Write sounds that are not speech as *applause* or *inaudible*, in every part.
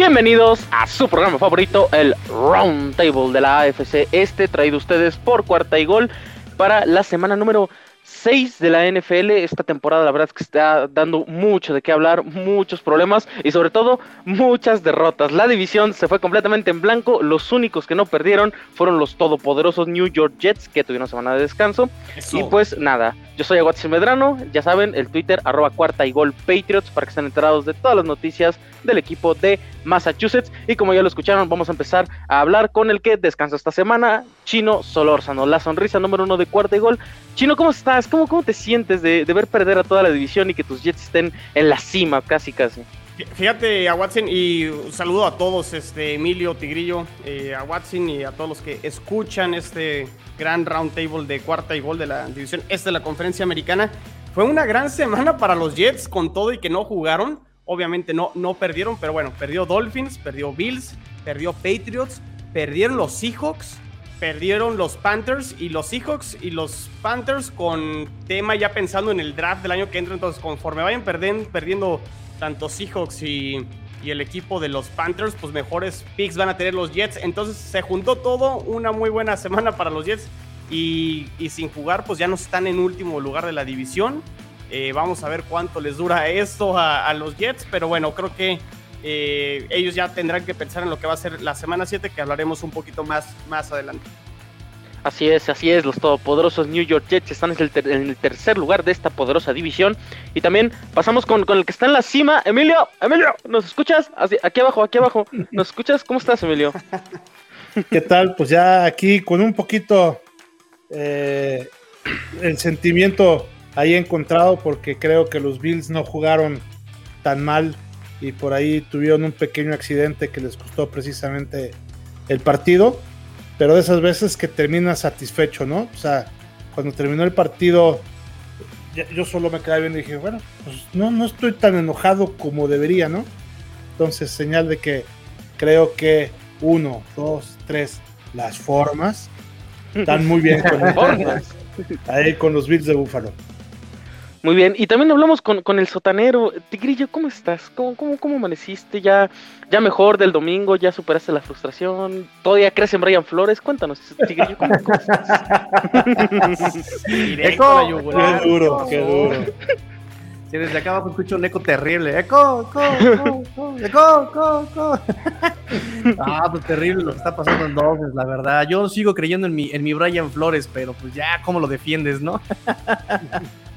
Bienvenidos a su programa favorito, el Round Table de la AFC Este, traído ustedes por Cuarta y Gol para la semana número 6 de la NFL. Esta temporada, la verdad es que está dando mucho de qué hablar, muchos problemas y sobre todo muchas derrotas. La división se fue completamente en blanco. Los únicos que no perdieron fueron los todopoderosos New York Jets, que tuvieron semana de descanso. Y pues nada, yo soy Aguatzil Medrano. Ya saben, el Twitter, arroba cuarta y gol Patriots, para que estén enterados de todas las noticias del equipo de Massachusetts. Y como ya lo escucharon, vamos a empezar a hablar con el que descansa esta semana, Chino Solórzano, la sonrisa número uno de cuarta y gol. Chino, ¿cómo estás? ¿Cómo, cómo te sientes de, ver perder a toda la división y que tus Jets estén en la cima casi casi? Fíjate a Watson y un saludo a todos, este Emilio Tigrillo, eh, a Watson y a todos los que escuchan este gran round table de cuarta y gol de la división este de la conferencia americana. Fue una gran semana para los Jets con todo y que no jugaron. Obviamente no, no perdieron, pero bueno, perdió Dolphins, perdió Bills, perdió Patriots, perdieron los Seahawks, perdieron los Panthers y los Seahawks y los Panthers con tema ya pensando en el draft del año que entra. Entonces, conforme vayan perdiendo, perdiendo tanto Seahawks y, y el equipo de los Panthers, pues mejores picks van a tener los Jets. Entonces se juntó todo, una muy buena semana para los Jets. Y, y sin jugar, pues ya no están en último lugar de la división. Eh, vamos a ver cuánto les dura esto a, los Jets, pero bueno, creo que eh, ellos ya tendrán que pensar en lo que va a ser la semana 7, que hablaremos un poquito más, más adelante. Así es, así es, los todopoderosos New York Jets están en el, tercer lugar de esta poderosa división. Y también pasamos con, el que está en la cima, Emilio, Emilio, ¿nos escuchas? aquí abajo, aquí abajo, ¿nos escuchas? ¿Cómo estás, Emilio? *laughs* ¿Qué tal? Pues ya aquí con un poquito eh, el sentimiento ahí encontrado porque creo que los Bills no jugaron tan mal y por ahí tuvieron un pequeño accidente que les costó precisamente el partido, pero de esas veces que termina satisfecho, ¿no? O sea, cuando terminó el partido, yo solo me quedé viendo y dije, bueno, pues no, no estoy tan enojado como debería, ¿no? Entonces, señal de que creo que uno, dos, tres, las formas están muy bien con *laughs* ahí con los Bills de Búfalo. Muy bien, y también hablamos con, con el sotanero. Tigrillo, ¿cómo estás? ¿Cómo, cómo, cómo amaneciste? ¿Ya, ¿Ya mejor del domingo? ¿Ya superaste la frustración? ¿Todavía crees en Brian Flores? Cuéntanos, Tigrillo, ¿cómo, estás? *laughs* Directo qué duro, qué duro. Si desde acá abajo escucho un eco terrible. ¡Eco! ¡Eco! ¡Eco! ¡Eco! ¡Eco! *laughs* ah, pues terrible lo que está pasando en Dolphins, la verdad. Yo sigo creyendo en mi, en mi Brian Flores, pero pues ya, ¿cómo lo defiendes, no? *laughs*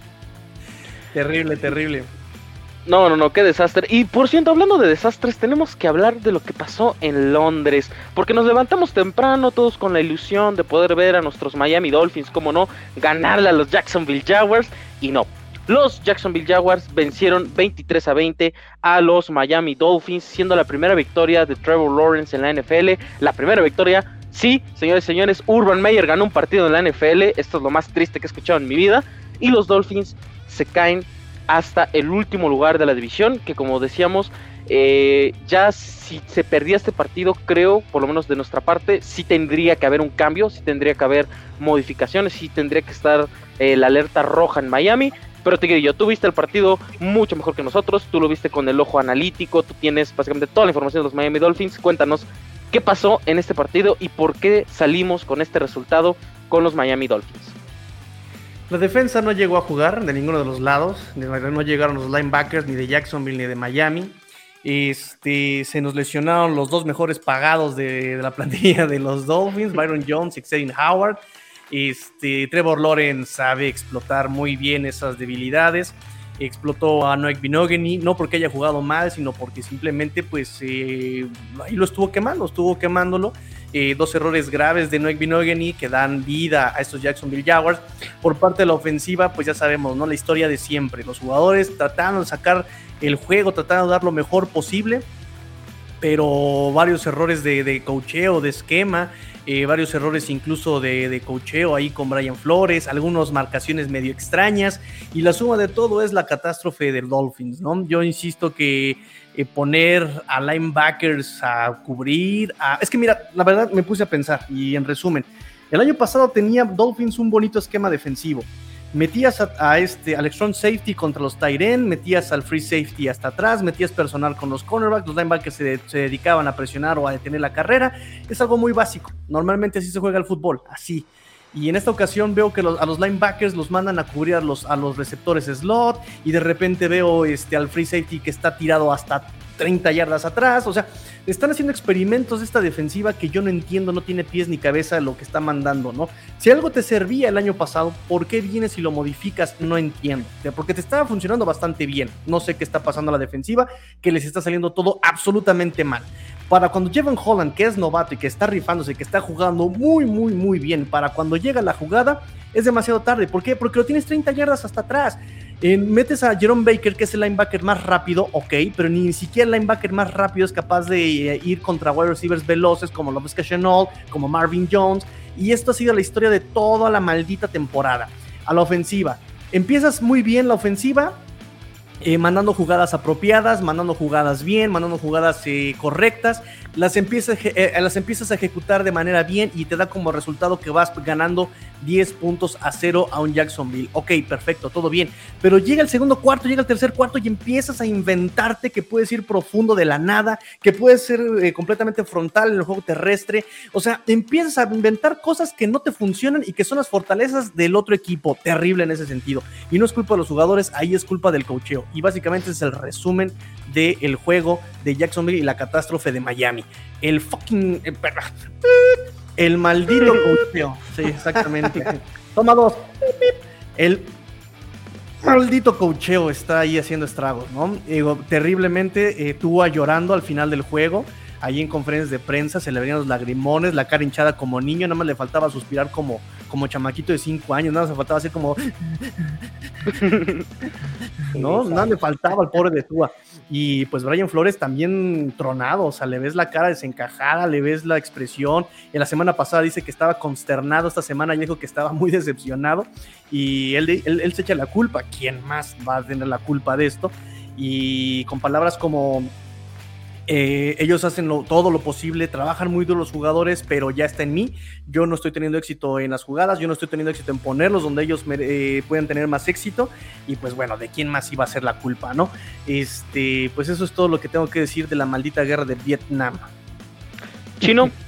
Terrible, terrible. No, no, no, qué desastre. Y por cierto, hablando de desastres, tenemos que hablar de lo que pasó en Londres. Porque nos levantamos temprano, todos con la ilusión de poder ver a nuestros Miami Dolphins, como no, ganarle a los Jacksonville Jaguars. Y no, los Jacksonville Jaguars vencieron 23 a 20 a los Miami Dolphins, siendo la primera victoria de Trevor Lawrence en la NFL. La primera victoria, sí, señores y señores, Urban Meyer ganó un partido en la NFL. Esto es lo más triste que he escuchado en mi vida. Y los Dolphins se caen hasta el último lugar de la división, que como decíamos, eh, ya si se perdía este partido, creo, por lo menos de nuestra parte, sí tendría que haber un cambio, sí tendría que haber modificaciones, sí tendría que estar eh, la alerta roja en Miami. Pero digo, tú viste el partido mucho mejor que nosotros, tú lo viste con el ojo analítico, tú tienes básicamente toda la información de los Miami Dolphins. Cuéntanos qué pasó en este partido y por qué salimos con este resultado con los Miami Dolphins. La defensa no llegó a jugar de ninguno de los lados, no llegaron los linebackers ni de Jacksonville ni de Miami. Este, se nos lesionaron los dos mejores pagados de, la plantilla de los Dolphins, Byron Jones y Xavier Howard. Este, Trevor Lawrence sabe explotar muy bien esas debilidades. Explotó a Noek Binogany, no porque haya jugado mal, sino porque simplemente pues eh, ahí lo estuvo quemando, estuvo quemándolo eh, dos errores graves de Noek Binogany que dan vida a estos Jacksonville Jaguars. Por parte de la ofensiva, pues ya sabemos, ¿no? La historia de siempre. Los jugadores tratando de sacar el juego, tratando de dar lo mejor posible, pero varios errores de, de cocheo, de esquema. Eh, varios errores incluso de, de cocheo ahí con Brian Flores, algunas marcaciones medio extrañas y la suma de todo es la catástrofe del Dolphins, ¿no? Yo insisto que eh, poner a linebackers a cubrir. Es que mira, la verdad me puse a pensar y en resumen, el año pasado tenía Dolphins un bonito esquema defensivo, metías a, este, al strong safety contra los end, metías al free safety hasta atrás, metías personal con los cornerbacks, los linebackers se, se dedicaban a presionar o a detener la carrera. Es algo muy básico. Normalmente así se juega el fútbol, así. Y en esta ocasión veo que a los linebackers los mandan a cubrir a los, a los receptores slot. Y de repente veo este, al free safety que está tirado hasta 30 yardas atrás. O sea, están haciendo experimentos de esta defensiva que yo no entiendo, no tiene pies ni cabeza lo que está mandando, ¿no? Si algo te servía el año pasado, ¿por qué vienes y lo modificas? No entiendo. Porque te estaba funcionando bastante bien. No sé qué está pasando a la defensiva, que les está saliendo todo absolutamente mal. Para cuando Jevan Holland, que es novato y que está rifándose, que está jugando muy, muy, muy bien, para cuando llega la jugada, es demasiado tarde. ¿Por qué? Porque lo tienes 30 yardas hasta atrás metes a Jerome Baker, que es el linebacker más rápido, ok, pero ni siquiera el linebacker más rápido es capaz de eh, ir contra wide receivers veloces como Lopez Chenault, como Marvin Jones. Y esto ha sido la historia de toda la maldita temporada. A la ofensiva. Empiezas muy bien la ofensiva, eh, mandando jugadas apropiadas, mandando jugadas bien, mandando jugadas eh, correctas, las empiezas, las empiezas a ejecutar de manera bien y te da como resultado que vas ganando 10 puntos a 0 a un Jacksonville. Ok, perfecto, todo bien. Pero llega el segundo cuarto, llega el tercer cuarto y empiezas a inventarte que puedes ir profundo de la nada, que puedes ser eh, completamente frontal en el juego terrestre. O sea, empiezas a inventar cosas que no te funcionan y que son las fortalezas del otro equipo. Terrible en ese sentido. Y no es culpa de los jugadores, ahí es culpa del cocheo. Y básicamente es el resumen del juego de Jacksonville y la catástrofe de Miami. El fucking... Eh, el maldito cocheo. Sí, exactamente. *laughs* Toma dos. El maldito cocheo está ahí haciendo estragos, ¿no? Digo, terriblemente eh, Tua llorando al final del juego. Ahí en conferencias de prensa se le venían los lagrimones, la cara hinchada como niño, nada más le faltaba suspirar como, como chamaquito de 5 años, nada más le faltaba hacer como. *laughs* no, nada le faltaba al pobre de Tua. Y pues Brian Flores también tronado, o sea, le ves la cara desencajada, le ves la expresión. En la semana pasada dice que estaba consternado, esta semana dijo que estaba muy decepcionado y él, él, se echa la culpa. ¿Quién más va a tener la culpa de esto? Y con palabras como eh, ellos hacen todo lo posible, trabajan muy duro los jugadores, pero ya está en mí. Yo no estoy teniendo éxito en las jugadas, yo no estoy teniendo éxito en ponerlos donde ellos eh, pueden tener más éxito. Y pues bueno, ¿de quién más iba a ser la culpa, no? Este, pues eso es todo lo que tengo que decir de la maldita guerra de Vietnam. Chino, *laughs*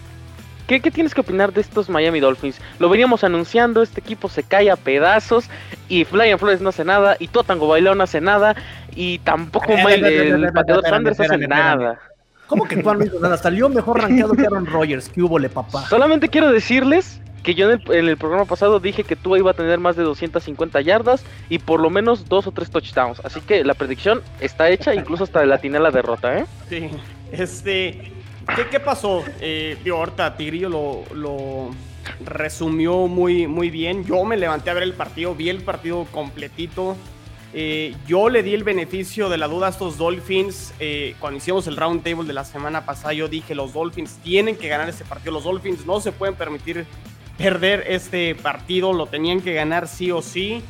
¿qué, tienes que opinar de estos Miami Dolphins? Lo veníamos anunciando, este equipo se cae a pedazos y Flyan Flores no hace nada y Totango Bailón no hace nada y tampoco el pateador Sanders hace nada. ¿Cómo que Juan no hizo nada? Salió mejor rankeado que Aaron Rodgers. ¿Qué hubo, le papá? Solamente quiero decirles que yo en el, programa pasado dije que tú iba a tener más de 250 yardas y por lo menos dos o tres touchdowns. Así que la predicción está hecha, incluso hasta de la la derrota, ¿eh? Sí, este. ¿Qué, pasó? Eh, ahorita Tigrillo lo, lo resumió muy, muy bien. Yo me levanté a ver el partido, vi el partido completito. Eh, yo le di el beneficio de la duda a estos Dolphins. Eh, cuando hicimos el round table de la semana pasada, yo dije, los Dolphins tienen que ganar este partido. Los Dolphins no se pueden permitir perder este partido. Lo tenían que ganar sí o sí.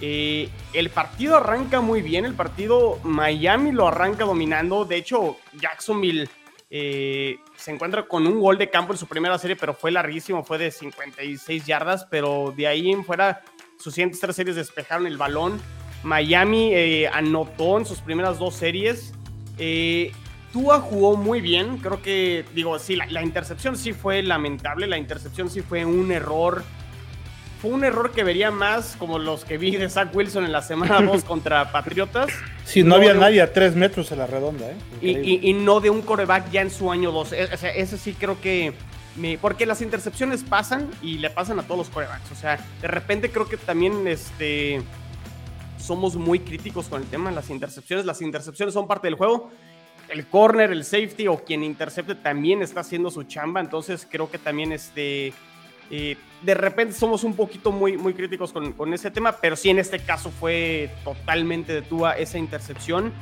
Eh, el partido arranca muy bien. El partido Miami lo arranca dominando. De hecho, Jacksonville se encuentra con un gol de campo en su primera serie, pero fue larguísimo. Fue de 56 yardas. Pero de ahí en fuera, sus siguientes tres series despejaron el balón. Miami eh, anotó en sus primeras dos series. Eh, Tua jugó muy bien. Creo que, digo, sí, la, intercepción sí fue lamentable. La intercepción sí fue un error. Fue un error que vería más como los que vi de Zach Wilson en la semana *laughs* 2 contra Patriotas. Sí, no, había nadie a tres metros en la redonda. ¿eh? Y, no de un coreback ya en su año 2. E, o sea, ese sí creo que. Me, porque las intercepciones pasan y le pasan a todos los corebacks. O sea, de repente creo que también este somos muy críticos con el tema de las intercepciones. Las intercepciones son parte del juego. El corner, el safety o quien intercepte también está haciendo su chamba. Entonces creo que también este, de repente somos un poquito muy, muy críticos con, ese tema. Pero sí en este caso fue totalmente de Tua esa intercepción.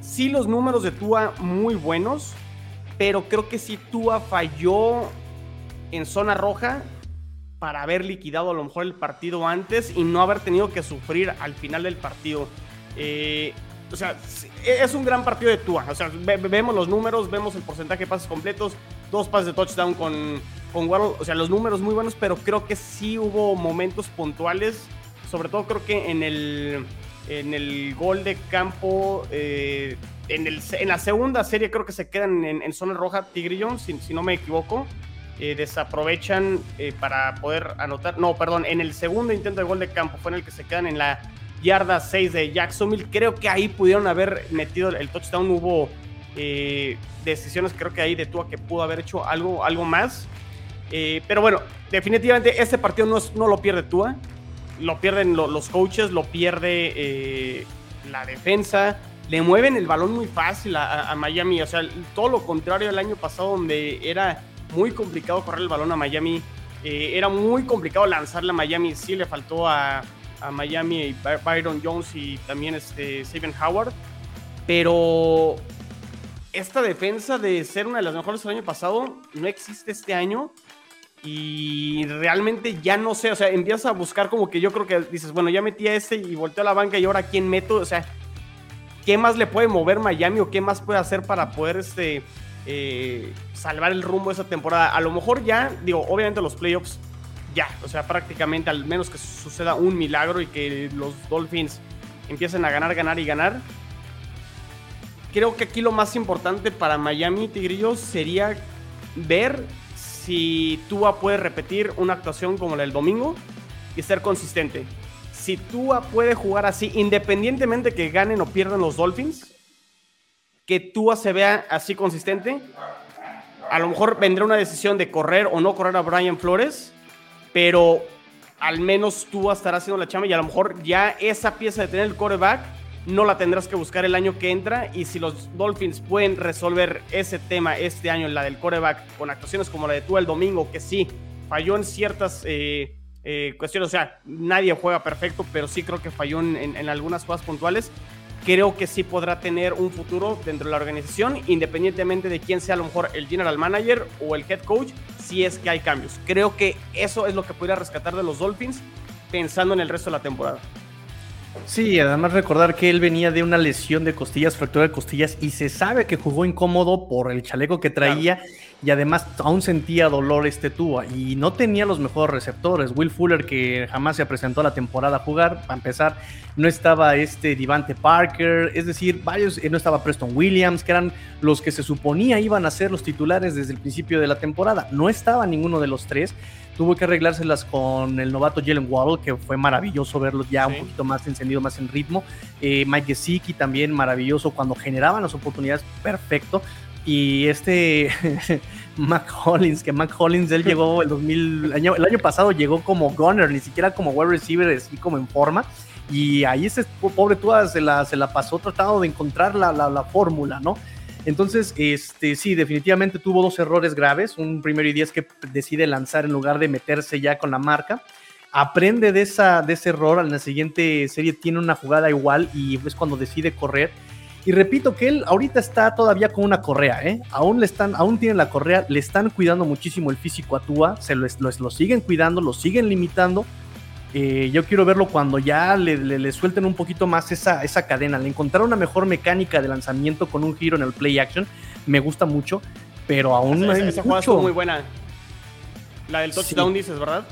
Sí los números de Tua muy buenos. Pero creo que si Tua falló en zona roja, para haber liquidado a lo mejor el partido antes y no haber tenido que sufrir al final del partido. Eh, o sea, es un gran partido de Tua. O sea, vemos los números, vemos el porcentaje de pases completos, dos pases de touchdown con, con Waddle. O sea, los números muy buenos, pero creo que sí hubo momentos puntuales, sobre todo creo que en el, en el gol de campo, eh, en, el, en, la segunda serie creo que se quedan en, zona roja Tigrillo, si, no me equivoco. Eh, desaprovechan eh, para poder anotar. No, perdón, en el segundo intento de gol de campo fue en el que se quedan en la yarda 6 de Jacksonville. Creo que ahí pudieron haber metido el touchdown. Hubo eh, decisiones, creo que ahí de Tua que pudo haber hecho algo, algo más. Pero bueno, definitivamente este partido no, no lo pierde Tua. Lo pierden los coaches, lo pierde la defensa. Le mueven el balón muy fácil a, a Miami. O sea, todo lo contrario al año pasado donde era muy complicado correr el balón a Miami. Eh, era muy complicado lanzarle a Miami. Sí le faltó a, Miami Byron Jones y también este Steven Howard. Pero esta defensa de ser una de las mejores del año pasado no existe este año. Y realmente ya no sé, o sea, empiezas a buscar como que yo creo que dices, bueno, ya metí a este y volteé a la banca y ahora quién meto, o sea, ¿qué más le puede mover Miami o qué más puede hacer para poder este, eh, salvar el rumbo de esa temporada. A lo mejor ya, digo, obviamente los playoffs, ya, o sea, prácticamente al menos que suceda un milagro y que los Dolphins empiecen a ganar, ganar y ganar. Creo que aquí lo más importante para Miami Tigrillos sería ver si Tua puede repetir una actuación como la del domingo y ser consistente. Si Tua puede jugar así, independientemente que ganen o pierdan los Dolphins, que Tua se vea así consistente. A lo mejor vendrá una decisión de correr o no correr a Brian Flores, pero al menos Tua estará haciendo la chamba y a lo mejor ya esa pieza de tener el coreback no la tendrás que buscar el año que entra y si los Dolphins pueden resolver ese tema este año, la del coreback, con actuaciones como la de Tua el domingo, que sí, falló en ciertas eh, eh, cuestiones, o sea, nadie juega perfecto, pero sí creo que falló en, en algunas cosas puntuales creo que sí podrá tener un futuro dentro de la organización, independientemente de quién sea a lo mejor el general manager o el head coach, si es que hay cambios. Creo que eso es lo que podría rescatar de los Dolphins pensando en el resto de la temporada. Sí, además recordar que él venía de una lesión de costillas, fractura de costillas, y se sabe que jugó incómodo por el chaleco que traía y además aún sentía dolor este Tua y no tenía los mejores receptores. Will Fuller, que jamás se presentó a la temporada a jugar, para empezar, no estaba este Divante Parker, es decir, varios, eh, no estaba Preston Williams, que eran los que se suponía iban a ser los titulares desde el principio de la temporada. No estaba ninguno de los tres. Tuvo que arreglárselas con el novato Jalen Waddle, que fue maravilloso verlo ya un poquito más encendido, más en ritmo. Eh, Mike Gesicki también maravilloso cuando generaban las oportunidades, perfecto. Y este *laughs* Mac Hollins, que Mac Hollins, él llegó el 2000, el año, el año pasado llegó como gunner, ni siquiera como wide receiver, así como en forma. Y ahí ese pobre Tua se la, se la pasó tratando de encontrar la, la, la fórmula, ¿no? Entonces, este, sí, definitivamente tuvo dos errores graves. Un primero y diez que decide lanzar en lugar de meterse ya con la marca. Aprende de, esa, de ese error. En la siguiente serie tiene una jugada igual y es cuando decide correr y repito que él ahorita está todavía con una correa, ¿eh? Aún le están, aún tiene la correa, le están cuidando muchísimo el físico a Tua, se lo, lo, siguen cuidando, lo siguen limitando. Eh, yo quiero verlo cuando ya le, le, suelten un poquito más esa, esa cadena. Le encontrar una mejor mecánica de lanzamiento con un giro en el play action. Me gusta mucho, pero aún no hay esa mucho. muy buena. La del touchdown dices, ¿verdad?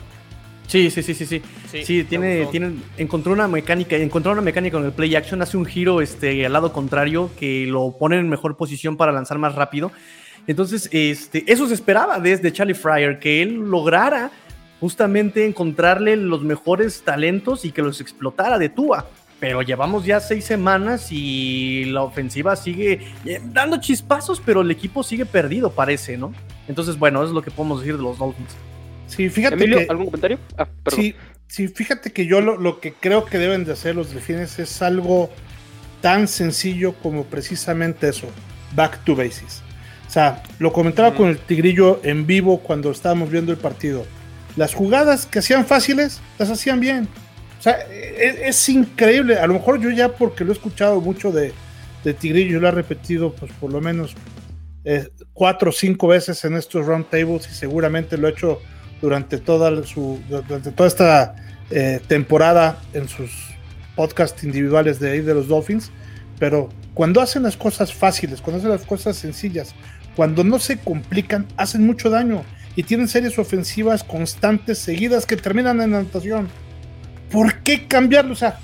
Sí, sí, sí, sí, sí. Sí, tiene, tiene, encontró una mecánica, encontró una mecánica con el play action, hace un giro este, al lado contrario que lo pone en mejor posición para lanzar más rápido. Entonces, este, eso se esperaba desde Charlie Fryer, que él lograra justamente encontrarle los mejores talentos y que los explotara de Tua. Pero llevamos ya seis semanas y la ofensiva sigue eh, dando chispazos, pero el equipo sigue perdido, parece, ¿no? Entonces, bueno, eso es lo que podemos decir de los Dolphins. Sí, fíjate que, ¿algún comentario? Ah, sí, sí, fíjate que yo lo, que creo que deben de hacer los delfines es algo tan sencillo como precisamente eso, back to basis. O sea, lo comentaba con el Tigrillo en vivo cuando estábamos viendo el partido. Las jugadas que hacían fáciles, las hacían bien. O sea, e, es, increíble. A lo mejor yo ya porque lo he escuchado mucho de, de Tigrillo, lo he repetido pues por lo menos eh, cuatro o cinco veces en estos round tables y seguramente lo he hecho durante toda, su, durante toda esta eh, temporada en sus podcasts individuales de, de los Dolphins, pero cuando hacen las cosas fáciles, cuando hacen las cosas sencillas, cuando no se complican, hacen mucho daño y tienen series ofensivas constantes, seguidas, que terminan en anotación. ¿por qué cambiarlo? O sea,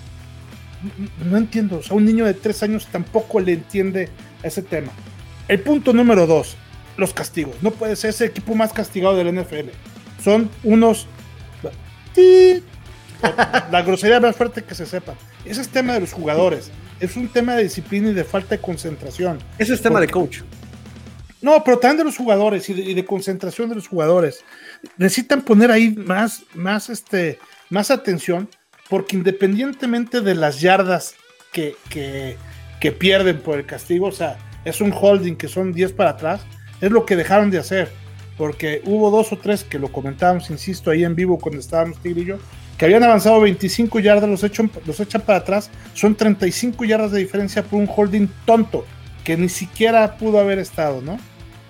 no entiendo. O sea, un niño de tres años tampoco le entiende ese tema. El punto número dos, los castigos. No puede ser ese equipo más castigado del NFL. Son unos... La grosería más fuerte que se sepa. Ese es tema de los jugadores. Es un tema de disciplina y de falta de concentración. Ese es tema de coach. No, pero también de los jugadores y de, concentración de los jugadores. Necesitan poner ahí más, más, este, más atención, porque independientemente de las yardas que, que, que pierden por el castigo, o sea, es un holding que son 10 para atrás, es lo que dejaron de hacer. Porque hubo dos o tres que lo comentábamos, insisto, ahí en vivo cuando estábamos Tigre y yo, que habían avanzado 25 yardas, los echan, los echan para atrás, son 35 yardas de diferencia por un holding tonto, que ni siquiera pudo haber estado, ¿no?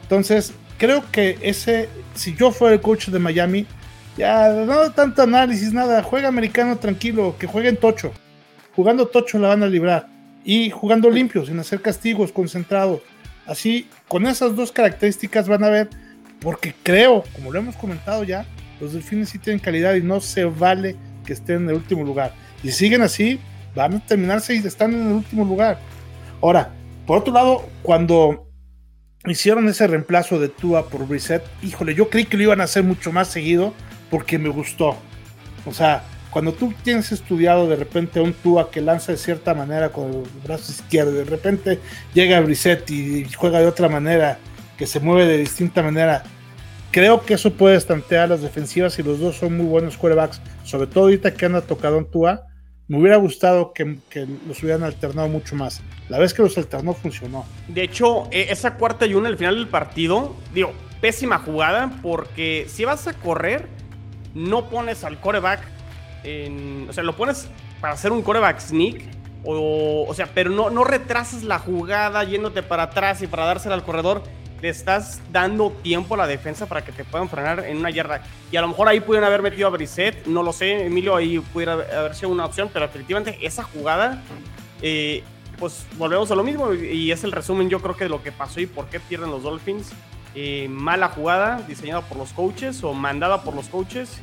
Entonces, creo que ese, si yo fuera el coach de Miami, ya no tanto análisis, nada, juega americano tranquilo, que jueguen tocho. Jugando tocho la van a librar. Y jugando limpio, sin hacer castigos, concentrados. Así, con esas dos características van a ver, porque creo, como lo hemos comentado ya, los delfines sí tienen calidad y no se vale que estén en el último lugar. Y si siguen así, van a terminarse y están en el último lugar. Ahora, por otro lado, cuando hicieron ese reemplazo de Tua por Reset, híjole, yo creí que lo iban a hacer mucho más seguido porque me gustó. O sea, cuando tú tienes estudiado de repente un Tua que lanza de cierta manera con el brazo izquierdo, de repente llega Reset y juega de otra manera, que se mueve de distinta manera, creo que eso puede estantear las defensivas y los dos son muy buenos quarterbacks, sobre todo ahorita que anda tocado en Tua. Me hubiera gustado que, los hubieran alternado mucho más. La vez que los alternó funcionó. De hecho, e, esa cuarta y una al final del partido, digo, pésima jugada porque si vas a correr, no pones al coreback o sea, lo pones para hacer un coreback sneak o, o sea, pero no, no retrasas la jugada yéndote para atrás y para dársela al corredor le estás dando tiempo a la defensa para que te puedan frenar en una yarda. Y a lo mejor ahí pudieron haber metido a Brissett, no lo sé, Emilio, ahí pudiera haber sido una opción, pero efectivamente esa jugada, eh, pues volvemos a lo mismo y es el resumen yo creo que de lo que pasó y por qué pierden los Dolphins. Eh, mala jugada diseñada por los coaches o mandada por los coaches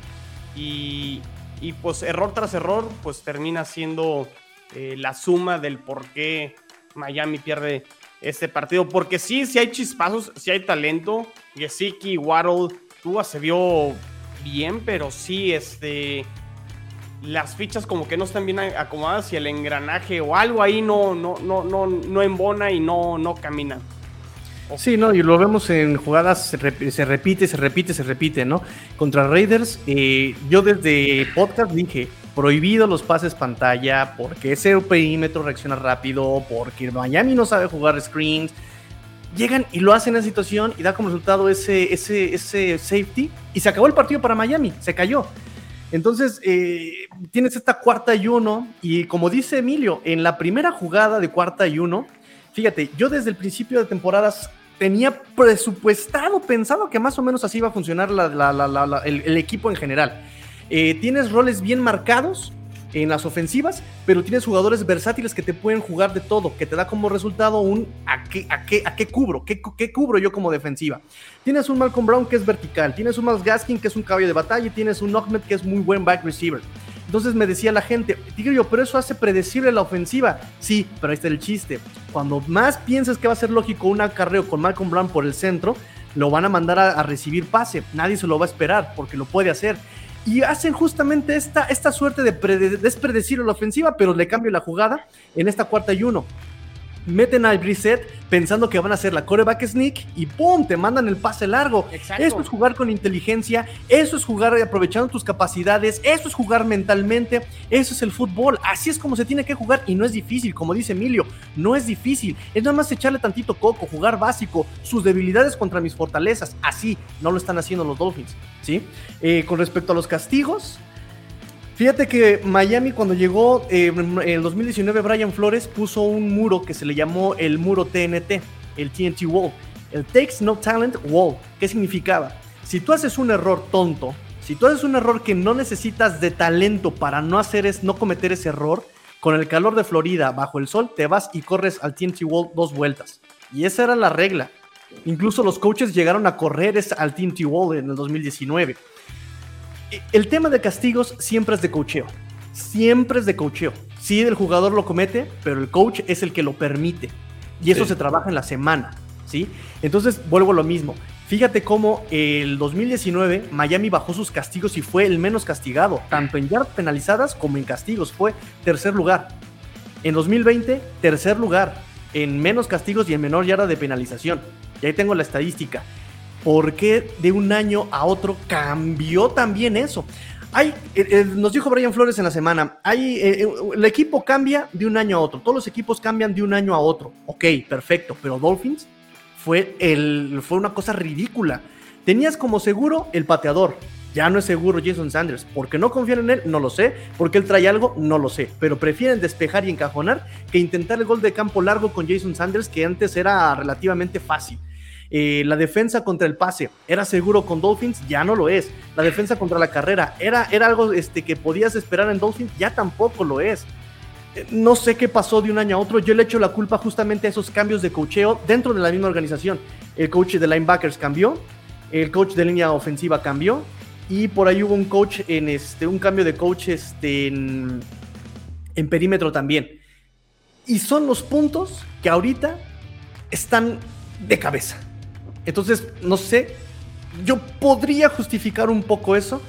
y, y pues error tras error pues termina siendo eh, la suma del por qué Miami pierde este partido, porque sí, sí hay chispazos, sí hay talento. Gesicki, Waddle, Tua se vio bien, pero sí, este, las fichas como que no están bien acomodadas y el engranaje o algo ahí no, no, no, no, no embona y no, no camina. Sí, no, y lo vemos en jugadas, se, repite, se repite, se repite, ¿no? Contra Raiders, eh, yo desde podcast dije, prohibido los pases pantalla, porque ese perímetro reacciona rápido, porque Miami no sabe jugar screens. Llegan y lo hacen en esa situación y da como resultado ese, ese, ese safety y se acabó el partido para Miami, se cayó. Entonces, eh, tienes esta cuarta y uno y como dice Emilio, en la primera jugada de cuarta y uno, fíjate, yo desde el principio de temporadas tenía presupuestado, pensado que más o menos así iba a funcionar el, equipo en general. Eh, tienes roles bien marcados en las ofensivas, pero tienes jugadores versátiles que te pueden jugar de todo, que te da como resultado un a qué, a qué, a qué cubro, ¿Qué, qué, cubro yo como defensiva. Tienes un Malcolm Brown que es vertical, tienes un Miles Gaskin que es un caballo de batalla y tienes un Ahmed que es muy buen back receiver. Entonces me decía la gente, yo, pero eso hace predecible la ofensiva. Sí, pero ahí está el chiste. Cuando más piensas que va a ser lógico un acarreo con Malcolm Brown por el centro, lo van a mandar a, recibir pase. Nadie se lo va a esperar porque lo puede hacer. Y hacen justamente esta, esta suerte de, de despredecible la ofensiva, pero le cambio la jugada en esta cuarta y uno meten al Brissett pensando que van a hacer la coreback sneak y ¡pum! te mandan el pase largo. Eso es jugar con inteligencia, eso es jugar aprovechando tus capacidades, eso es jugar mentalmente, eso es el fútbol. Así es como se tiene que jugar y no es difícil, como dice Emilio, no es difícil. Es nada más echarle tantito coco, jugar básico, sus debilidades contra mis fortalezas. Así no lo están haciendo los Dolphins. ¿sí? Eh, con respecto a los castigos, Fíjate que Miami cuando llegó eh, en el 2019 Brian Flores puso un muro que se le llamó el muro TNT, el TNT Wall, el Takes No Talent Wall. ¿Qué significaba? Si tú haces un error tonto, si tú haces un error que no necesitas de talento para no hacer es, no cometer ese error, con el calor de Florida bajo el sol te vas y corres al TNT Wall dos vueltas. Y esa era la regla. Incluso los coaches llegaron a correr al TNT Wall en el 2019 el tema de castigos siempre es de cocheo. siempre es de coacheo. Sí, el jugador lo comete, pero el coach es el que lo permite. Y eso Sí. se trabaja en la semana, ¿sí? Entonces, vuelvo a lo mismo. Fíjate cómo el 2019 Miami bajó sus castigos y fue el menos castigado, tanto en yardas penalizadas como en castigos. Fue tercer lugar. En 2020, tercer lugar, en menos castigos y en menor yarda de penalización. Y ahí tengo la estadística. ¿Por qué de un año a otro cambió también eso? Hay, eh, eh, nos dijo Brian Flores en la semana, hay, eh, el equipo cambia de un año a otro, todos los equipos cambian de un año a otro. Ok, perfecto, pero Dolphins fue, el, fue una cosa ridícula. Tenías como seguro el pateador, ya no es seguro Jason Sanders. ¿Por qué no confían en él? No lo sé. ¿Por qué él trae algo? No lo sé. Pero prefieren despejar y encajonar que intentar el gol de campo largo con Jason Sanders, que antes era relativamente fácil. Eh, la defensa contra el pase era seguro con Dolphins, ya no lo es. La defensa contra la carrera era, era algo este, que podías esperar en Dolphins, ya tampoco lo es. Eh, No sé qué pasó de un año a otro. Yo le echo la culpa justamente a esos cambios de cocheo dentro de la misma organización. El coach de linebackers cambió, el coach de línea ofensiva cambió y por ahí hubo un coach en este, un cambio de coach este, en, en perímetro también. Y son los puntos que ahorita están de cabeza. Entonces, no sé, yo podría justificar un poco eso,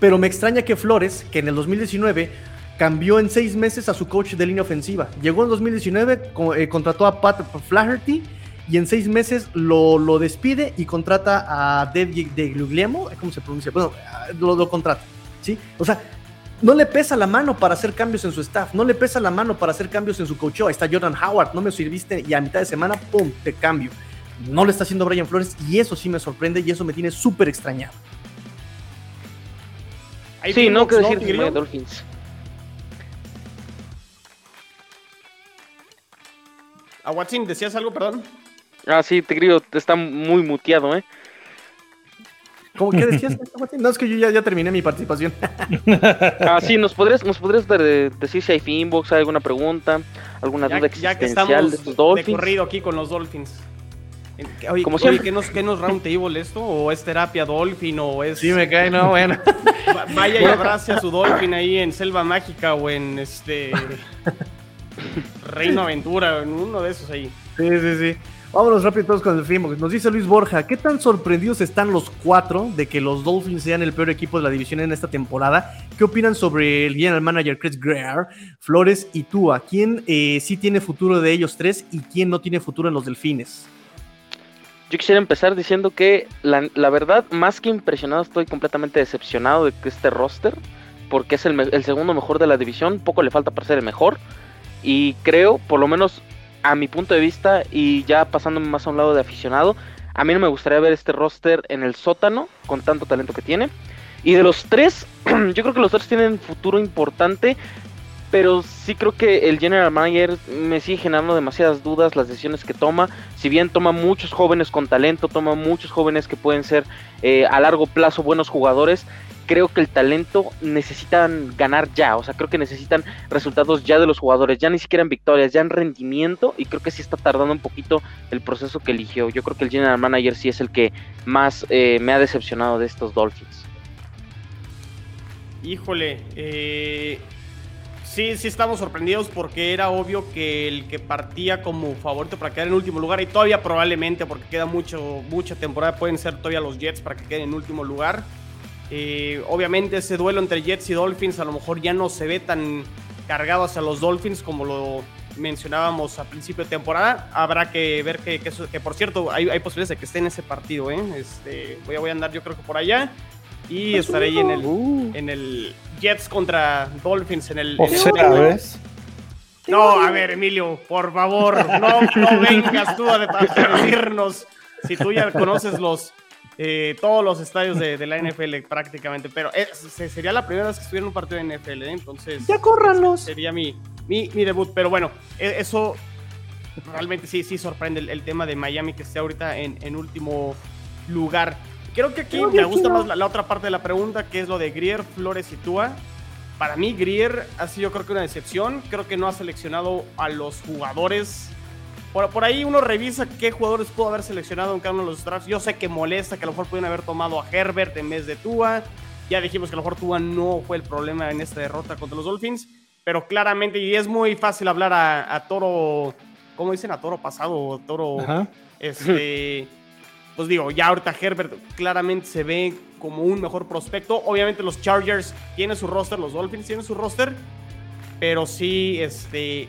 pero me extraña que Flores, que en el 2019 cambió en seis meses a su coach de línea ofensiva, llegó en 2019, co- eh, contrató a Pat Flaherty y en seis meses lo, lo despide y contrata a Dave de Guglielmo, ¿cómo se pronuncia? Bueno, lo, lo contrata, ¿sí? O sea, no le pesa la mano para hacer cambios en su staff, no le pesa la mano para hacer cambios en su coach. Ahí está Jordan Howard, no me sirviste y a mitad de semana, ¡pum!, te cambio. No le está haciendo Brian Flores y eso sí me sorprende y eso me tiene súper extrañado. Sí, no quiero decir? Miami Dolphins. A Watson, ¿decías algo, perdón? Ah, sí, Tigrillo está muy muteado, ¿eh? ¿Cómo que decías? *laughs* no, es que yo ya, ya terminé mi participación. *laughs* *laughs* Ah, sí, ¿nos podrías, nos podrías de- decir si hay Finbox, hay alguna pregunta, alguna Ya, duda ya que existencial estamos de estos de Dolphins? corrido aquí con los Dolphins. Oye, Como oye. ¿qué nos, qué nos round table esto? ¿O es terapia Dolphin? ¿O es Sí, me cae, no, bueno. Va- vaya y abrace a su Dolphin ahí en Selva Mágica o en este Reino Aventura, en uno de esos ahí? Sí, sí, sí. Vámonos rápido todos con el film. Nos dice Luis Borja, ¿qué tan sorprendidos están los cuatro de que los Dolphins sean el peor equipo de la división en esta temporada? ¿Qué opinan sobre el general manager Chris Greer, Flores y Tua? ¿Quién eh, sí tiene futuro de ellos tres y quién no tiene futuro en los Delfines? Yo quisiera empezar diciendo que la, verdad, más que impresionado, estoy completamente decepcionado de que este roster, porque es el, el segundo mejor de la división, poco le falta para ser el mejor, y creo, por lo menos a mi punto de vista, y ya pasándome más a un lado de aficionado, a mí no me gustaría ver este roster en el sótano, con tanto talento que tiene. Y de los tres, *clears throat* yo creo que los tres tienen futuro importante, pero sí creo que el general manager me sigue generando demasiadas dudas las decisiones que toma. Si bien toma muchos jóvenes con talento, toma muchos jóvenes que pueden ser eh, a largo plazo buenos jugadores, creo que el talento necesitan ganar ya. O sea, creo que necesitan resultados ya de los jugadores, ya ni siquiera en victorias, ya en rendimiento. Y creo que sí está tardando un poquito el proceso que eligió. Yo creo que el general manager sí es el que más eh, me ha decepcionado de estos Dolphins. Híjole, eh, sí, sí estamos sorprendidos porque era obvio que el que partía como favorito para quedar en último lugar y todavía probablemente porque queda mucho, mucha temporada pueden ser todavía los Jets para que queden en último lugar. Eh, obviamente ese duelo entre Jets y Dolphins a lo mejor ya no se ve tan cargado hacia los Dolphins como lo mencionábamos a principio de temporada. Habrá que ver que, que, que, por cierto, hay, hay posibilidades de que esté en ese partido. ¿eh? Este, voy, voy a andar yo creo que por allá y estaré ahí en el, en el Jets contra Dolphins en el... O en el- sea, ¿ves? no, a ver, Emilio, por favor, no, no *laughs* vengas tú a, a decirnos si tú ya conoces los eh, todos los estadios de, de la NFL prácticamente, pero se- sería la primera vez que estuviera en un partido de NFL, ¿eh? entonces ¡Ya córranlos! sería mi, mi, mi debut, pero bueno, e- eso realmente sí, sí sorprende el, el tema de Miami que esté ahorita en, en último lugar. Creo que aquí me gusta más la, la otra parte de la pregunta, que es lo de Grier, Flores y Tua. Para mí, Grier ha sido creo que una decepción. Creo que no ha seleccionado a los jugadores. Por, por ahí uno revisa qué jugadores pudo haber seleccionado en cada uno de los drafts. Yo sé que molesta que a lo mejor pudieron haber tomado a Herbert en vez de Tua. Ya dijimos que a lo mejor Tua no fue el problema en esta derrota contra los Dolphins, pero claramente, y es muy fácil hablar a, toro, ¿cómo dicen? A toro pasado, toro, este, *laughs* pues digo, ya ahorita Herbert claramente se ve como un mejor prospecto. Obviamente los Chargers tienen su roster, los Dolphins tienen su roster, pero sí, este,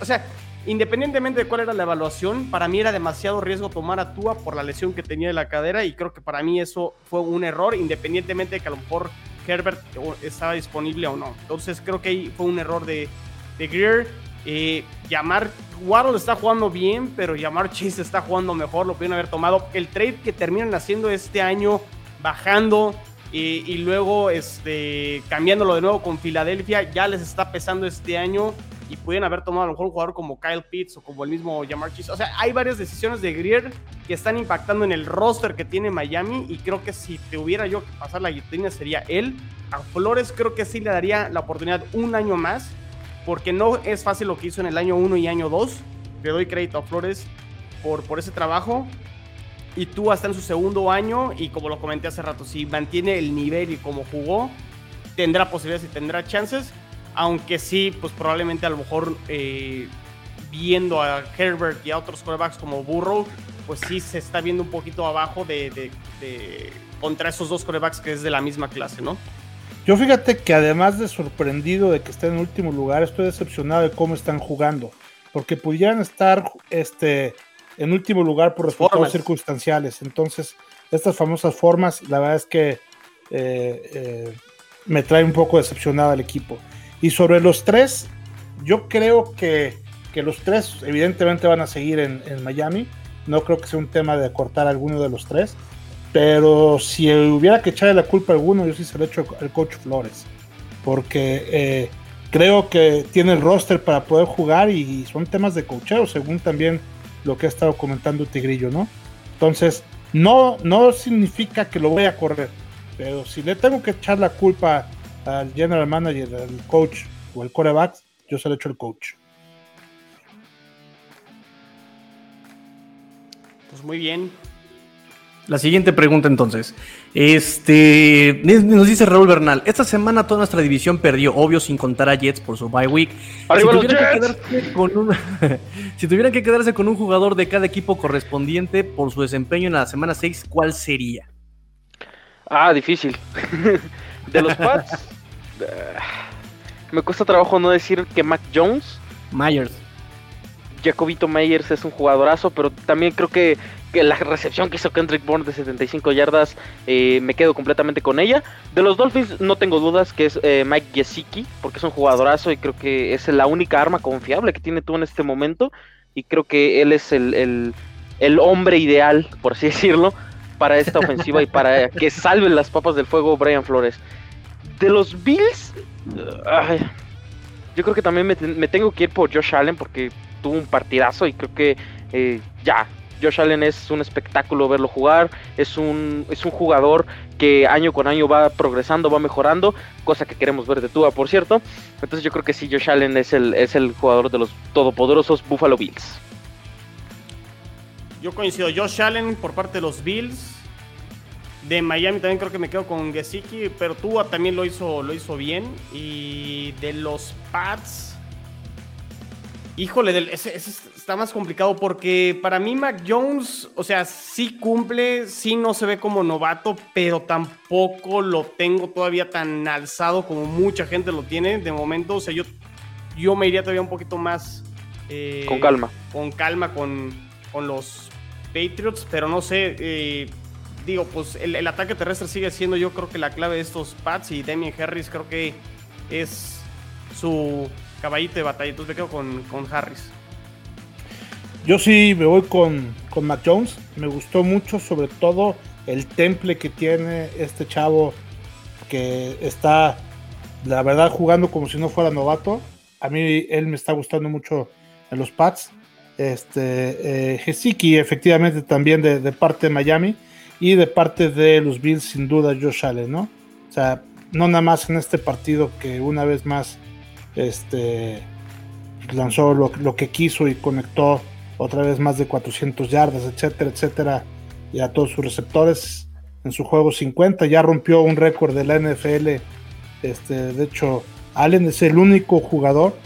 o sea, independientemente de cuál era la evaluación, para mí era demasiado riesgo tomar a Tua por la lesión que tenía de la cadera y creo que para mí eso fue un error, independientemente de que a lo mejor Herbert estaba disponible o no. Entonces creo que ahí fue un error de, de Greer. Eh, llamar Waddle está jugando bien, pero llamar Chase está jugando mejor. Lo pudieron haber tomado. El trade que terminan haciendo este año, bajando y, luego este, cambiándolo de nuevo con Filadelfia, ya les está pesando este año y pueden haber tomado a lo mejor un jugador como Kyle Pitts o como el mismo Jamar Chase. O sea, hay varias decisiones de Greer que están impactando en el roster que tiene Miami y creo que si te hubiera yo que pasar la guillotina sería él. A Flores creo que sí le daría la oportunidad un año más porque no es fácil lo que hizo en el año 1 y año 2. Le doy crédito a Flores por, por ese trabajo. Y tú hasta en su segundo año, y como lo comenté hace rato, si mantiene el nivel y como jugó, tendrá posibilidades y tendrá chances. Aunque sí, pues probablemente a lo mejor eh, viendo a Herbert y a otros quarterbacks como Burrow, pues sí se está viendo un poquito abajo de, de contra esos dos quarterbacks que es de la misma clase, ¿no? Yo fíjate que además de sorprendido de que estén en último lugar, estoy decepcionado de cómo están jugando. Porque pudieran estar este, en último lugar por resultados circunstanciales. Entonces, estas famosas formas, la verdad es que eh, eh, me trae un poco decepcionado al equipo. Y sobre los tres, yo creo que, los tres evidentemente van a seguir en, en Miami. No creo que sea un tema de cortar alguno de los tres. Pero si hubiera que echarle la culpa a alguno, yo sí se lo echo al coach Flores. Porque eh, creo que tiene el roster para poder jugar y son temas de coacheo, según también lo que ha estado comentando Tigrillo, ¿no? Entonces, no, no significa que lo voy a correr. Pero si le tengo que echar la culpa al general manager, al coach o al coreback, yo se lo echo al coach. Pues muy bien, la siguiente pregunta entonces. Este nos dice Raúl Bernal, esta semana toda nuestra división perdió, obvio sin contar a Jets por su bye week. *laughs* Si tuvieran, que quedarse con un, jugador de cada equipo correspondiente por su desempeño en la semana 6, ¿cuál sería? Ah, difícil. *laughs* de los Pats, *sighs* me cuesta trabajo no decir que Mac Jones. Myers. Jacobito Myers es un jugadorazo, pero también creo que que la recepción que hizo Kendrick Bourne de 75 yardas, eh, me quedo completamente con ella. De los Dolphins no tengo dudas que es eh, Mike Gesicki, porque es un jugadorazo y creo que es la única arma confiable que tiene tú en este momento. Y creo que él es el, hombre ideal, por así *laughs* decirlo, para esta ofensiva y para que salven las papas del fuego Brian Flores. De los Bills, yo creo que también me, tengo que ir por Josh Allen porque tuvo un partidazo y creo que eh, ya, Josh Allen es un espectáculo verlo jugar, es un, es un jugador que año con año va progresando, va mejorando, cosa que queremos ver de Tua, por cierto. Entonces yo creo que sí, Josh Allen es el, es el jugador de los todopoderosos Buffalo Bills. Yo coincido, Josh Allen por parte de los Bills. De Miami también creo que me quedo con Gesicki, pero Tua también lo hizo, lo hizo bien. Y de los Pats, Híjole, ese, está más complicado porque para mí Mac Jones, o sea, sí cumple, sí no se ve como novato, pero tampoco lo tengo todavía tan alzado como mucha gente lo tiene de momento. O sea, yo, yo me iría todavía un poquito más... Eh, con calma. Con calma con, con los Patriots, pero no sé, eh, digo, pues el, el, ataque terrestre sigue siendo yo creo que la clave de estos Pats y Damien Harris creo que es su caballito de batalla. Entonces me quedo con, Harris. Yo sí me voy con, con Mac Jones. Me gustó mucho, sobre todo el temple que tiene este chavo que está, la verdad, jugando como si no fuera novato. A mí él me está gustando mucho en los Pats. Este, eh, efectivamente, también de, parte de Miami y de parte de los Bills, sin duda, Josh Allen, ¿no? O sea, no nada más en este partido que una vez más este, lanzó lo, que quiso y conectó otra vez más de 400 yardas, etcétera, etcétera, y a todos sus receptores. en su juego 50, ya rompió un récord de la NFL. Este, de hecho, Allen es el único jugador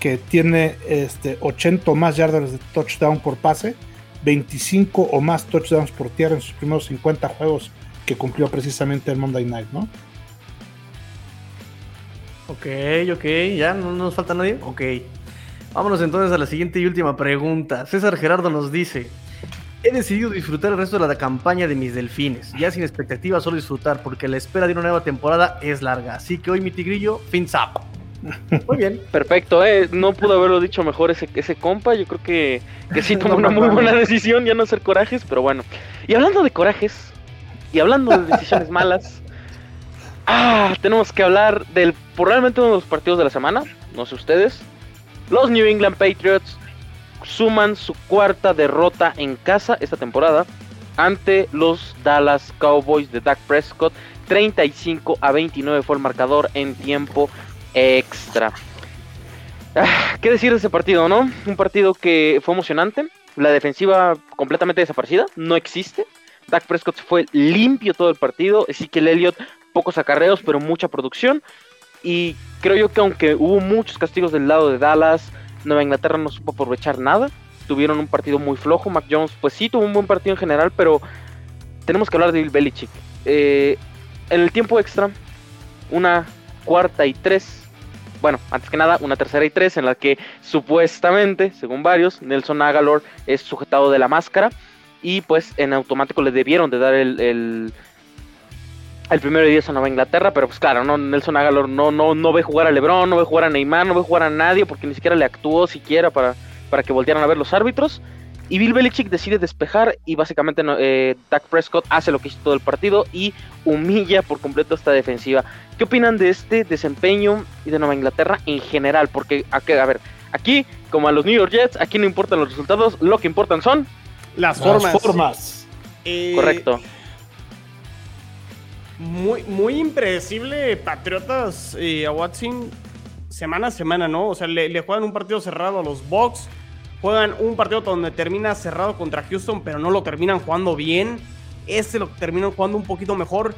que tiene este, 80 o más yardas de touchdown por pase, 25 o más touchdowns por tierra en sus primeros 50 juegos que cumplió precisamente el Monday Night, ¿no? Ok, ok, ya no nos falta nadie. Ok. Vámonos entonces a la siguiente y última pregunta. César Gerardo nos dice: He decidido disfrutar el resto de la campaña de mis delfines, ya sin expectativa, solo disfrutar, porque la espera de una nueva temporada es larga. Así que hoy mi tigrillo, fins up. *laughs* Muy bien. Perfecto, eh. no pudo haberlo dicho mejor ese, ese compa. Yo creo que, que sí *laughs* tomó una muy buena decisión, ya no hacer corajes, pero bueno. Y hablando de corajes, y hablando de decisiones *laughs* malas, ah, tenemos que hablar del probablemente uno de los partidos de la semana, no sé ustedes. Los New England Patriots suman su cuarta derrota en casa esta temporada ante los Dallas Cowboys de Dak Prescott. 35 a 29 fue el marcador en tiempo extra. Ah, ¿Qué decir de ese partido, no? Un partido que fue emocionante. La defensiva completamente desaparecida, no existe. Dak Prescott fue limpio todo el partido. que el Elliott, pocos acarreos, pero mucha producción. Y creo yo que aunque hubo muchos castigos del lado de Dallas, Nueva Inglaterra no supo aprovechar nada. Tuvieron un partido muy flojo. Mac Jones, pues sí, tuvo un buen partido en general, pero tenemos que hablar de Bill Belichick. Eh, en el tiempo extra, una cuarta y tres. Bueno, antes que nada, una tercera y tres en la que supuestamente, según varios, Nelson Agalor es sujetado de la máscara y pues en automático le debieron de dar el, el, el primero de 10 a Nueva Inglaterra, pero pues claro, no, Nelson Agalor no, no, no ve jugar a Lebron, no ve jugar a Neymar, no ve jugar a nadie porque ni siquiera le actuó siquiera para, para que voltearan a ver los árbitros. Y Bill Belichick decide despejar y básicamente eh, Dak Prescott hace lo que hizo todo el partido y humilla por completo esta defensiva. ¿Qué opinan de este desempeño y de Nueva Inglaterra en general? Porque, a, a ver, aquí, como a los New York Jets, aquí no importan los resultados, lo que importan son las formas. Eh, Correcto. Muy, muy impredecible Patriotas a Watson semana a semana, ¿no? O sea, le, juegan un partido cerrado a los Bucks, juegan un partido donde termina cerrado contra Houston, pero no lo terminan jugando bien. Este lo terminan jugando un poquito mejor,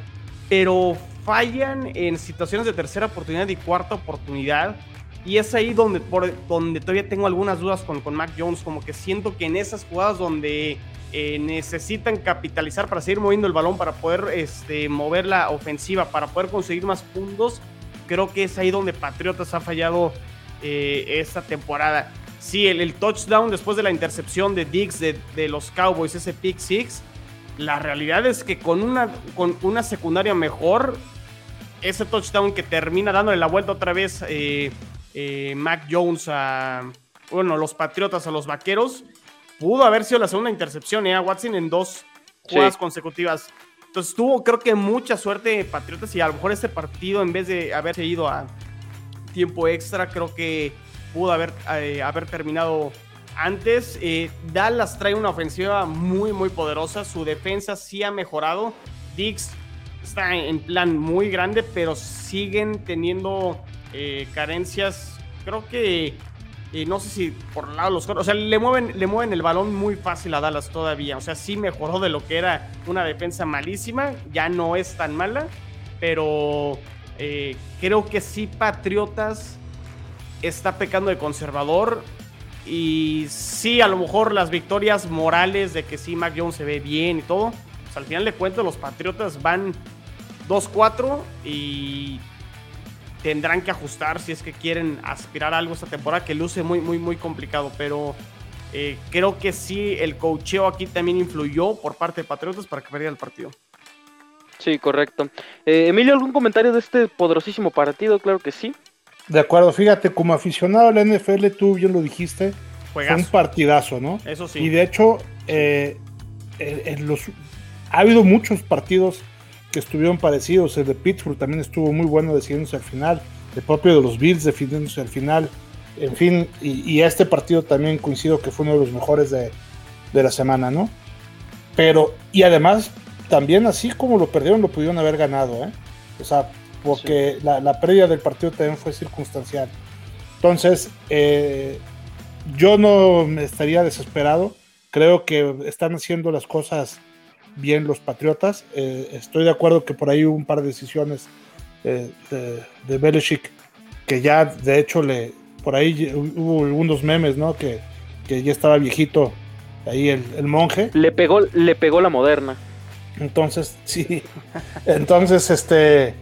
pero fallan en situaciones de tercera oportunidad y cuarta oportunidad. Y es ahí donde, por, donde todavía tengo algunas dudas con, con Mac Jones, como que siento que en esas jugadas donde eh, necesitan capitalizar para seguir moviendo el balón, para poder este, mover la ofensiva, para poder conseguir más puntos, creo que es ahí donde Patriotas ha fallado eh, esta temporada. Sí, el, touchdown después de la intercepción de Diggs de, de, los Cowboys, ese pick six, la realidad es que con una, con una secundaria mejor, ese touchdown que termina dándole la vuelta otra vez eh, Mac Jones a, bueno, los Patriotas a los Vaqueros, pudo haber sido la segunda intercepción, ¿eh? Watson en dos jugadas consecutivas. Entonces tuvo, creo que mucha suerte Patriotas y a lo mejor este partido, en vez de haberse ido a tiempo extra, creo que pudo haber, eh, haber terminado antes. Eh, Dallas trae una ofensiva muy, muy poderosa. Su defensa sí ha mejorado. Dix está en plan muy grande, pero siguen teniendo eh, carencias, creo que eh, no sé si por el lado de los o sea, le mueven, le mueven el balón muy fácil a Dallas todavía. O sea, sí mejoró de lo que era una defensa malísima, ya no es tan mala, pero eh, creo que sí Patriotas está pecando de conservador. Y sí, a lo mejor las victorias morales de que sí, Mac Jones se ve bien y todo. Pues al final de cuentas, los Patriotas van 2-4 y tendrán que ajustar si es que quieren aspirar a algo esta temporada que luce muy, muy, muy complicado. Pero eh, creo que sí, el cocheo aquí también influyó por parte de Patriotas para que perdiera el partido. Sí, correcto. Eh, Emilio, ¿algún comentario de este poderosísimo partido? Claro que sí. De acuerdo, fíjate, como aficionado a la NFL, tú bien lo dijiste, fue un partidazo, ¿no? Eso sí. Y de hecho, eh, en los, ha habido muchos partidos que estuvieron parecidos. El de Pittsburgh también estuvo muy bueno decidiéndose al final. El propio de los Bills defendiéndose al final. En fin, y, este partido también coincido que fue uno de los mejores de, la semana, ¿no? Pero, y además, también así como lo perdieron, lo pudieron haber ganado, ¿eh? O sea, porque la, la pérdida del partido también fue circunstancial. Entonces, eh, yo no estaría desesperado. Creo que están haciendo las cosas bien los Patriotas. Eh, estoy de acuerdo que por ahí hubo un par de decisiones eh, de, de Belichick que ya de hecho le por ahí hubo algunos memes, ¿no? Que, que ya estaba viejito ahí el, el, monje. Le pegó, le pegó la moderna. Entonces, *laughs* sí. Entonces, este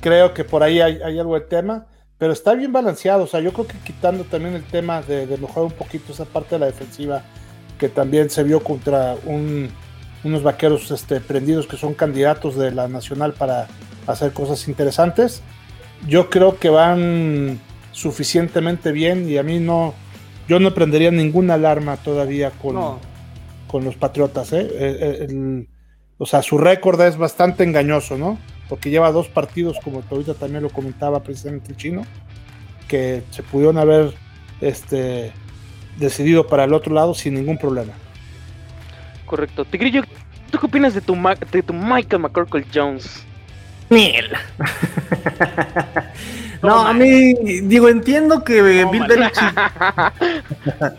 creo que por ahí hay, hay, algo de tema, pero está bien balanceado. O sea, yo creo que quitando también el tema de, de mejorar un poquito esa parte de la defensiva, que también se vio contra un, unos vaqueros este, prendidos que son candidatos de la nacional para hacer cosas interesantes. Yo creo que van suficientemente bien y a mí no, yo no prendería ninguna alarma todavía con, no. con los Patriotas. ¿eh? El, el, o sea, su récord es bastante engañoso, ¿no? Porque lleva dos partidos, como ahorita también lo comentaba precisamente el chino, que se pudieron haber este, decidido para el otro lado sin ningún problema. Correcto. Tigrillo, ¿tú qué opinas de tu, de tu Michael McCorkle Jones? Miel. *laughs* no, no a mí, digo, entiendo que no, Bill Belichick. *laughs*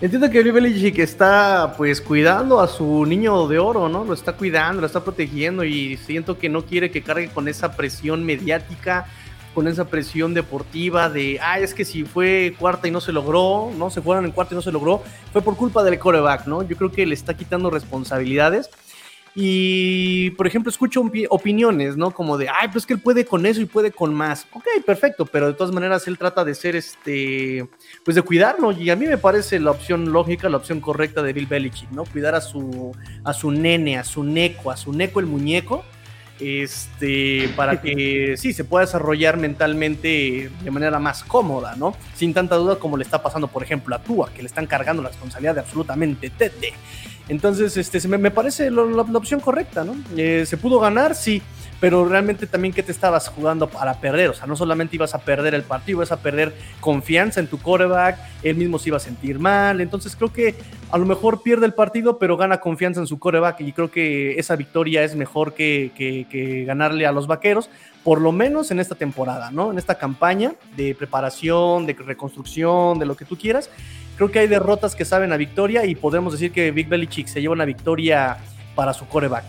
entiendo que Bill Belichick está, pues, cuidando a su niño de oro, ¿no? Lo está cuidando, lo está protegiendo y siento que no quiere que cargue con esa presión mediática, con esa presión deportiva de, ah, es que si fue cuarta y no se logró, ¿no? Se fueron en cuarta y no se logró, fue por culpa del coreback, ¿no? Yo creo que le está quitando responsabilidades. Y, por ejemplo, escucho opiniones, ¿no? Como de, ay, pues que él puede con eso y puede con más. Ok, perfecto, pero de todas maneras él trata de ser, este, pues de cuidarlo. Y a mí me parece la opción lógica, la opción correcta de Bill Belichick, ¿no? Cuidar a su, a su nene, a su neco, a su neco el muñeco, este, para que *laughs* sí se pueda desarrollar mentalmente de manera más cómoda, ¿no? Sin tanta duda como le está pasando, por ejemplo, a Tua, que le están cargando la responsabilidad de absolutamente tete. Entonces, este, me, me parece lo, la, la, opción correcta, ¿no? Eh, ¿Se pudo ganar? Sí, pero realmente también que te estabas jugando para perder, o sea, no solamente ibas a perder el partido, ibas a perder confianza en tu coreback, él mismo se iba a sentir mal, entonces creo que a lo mejor pierde el partido, pero gana confianza en su coreback y creo que esa victoria es mejor que, que, ganarle a los vaqueros, por lo menos en esta temporada, ¿no? En esta campaña de preparación, de reconstrucción, de lo que tú quieras. Creo que hay derrotas que saben a victoria y podemos decir que Big Belichick se lleva una victoria para su coreback.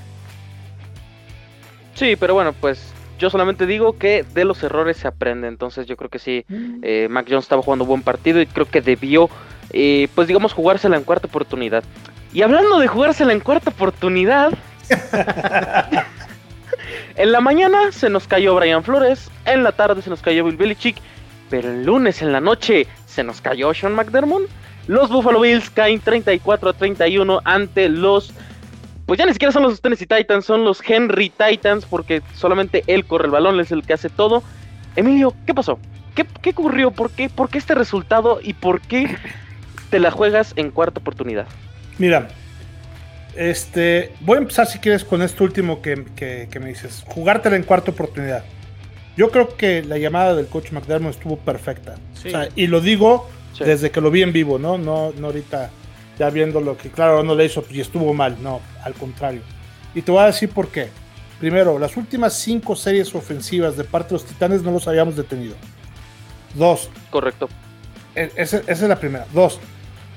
Sí, pero bueno, pues yo solamente digo que de los errores se aprende. Entonces yo creo que sí, eh, Mac Jones estaba jugando buen partido y creo que debió, eh, pues digamos, jugársela en cuarta oportunidad. Y hablando de jugársela en cuarta oportunidad, *laughs* en la mañana se nos cayó Brian Flores, en la tarde se nos cayó Bill Belichick, pero el lunes en la noche se nos cayó Sean McDermott. Los Buffalo Bills caen 34 a 31 ante los. Pues ya ni siquiera son los Tennessee Titans, son los Henry Titans, porque solamente él corre el balón, es el que hace todo. Emilio, ¿qué pasó? ¿Qué, qué ocurrió? ¿Por qué? ¿Por qué este resultado? ¿Y por qué te la juegas en cuarta oportunidad? Mira, este, voy a empezar si quieres con esto último que, que, que me dices. Jugártela en cuarta oportunidad. Yo creo que la llamada del coach McDermott estuvo perfecta. Sí. O sea, y lo digo sí. desde que lo vi en vivo, ¿no? No, no ahorita ya viendo lo que, claro, no le hizo y estuvo mal, no, al contrario. Y te voy a decir por qué. Primero, las últimas cinco series ofensivas de parte de los Titanes no los habíamos detenido. Dos. Correcto. Esa, esa es la primera. Dos.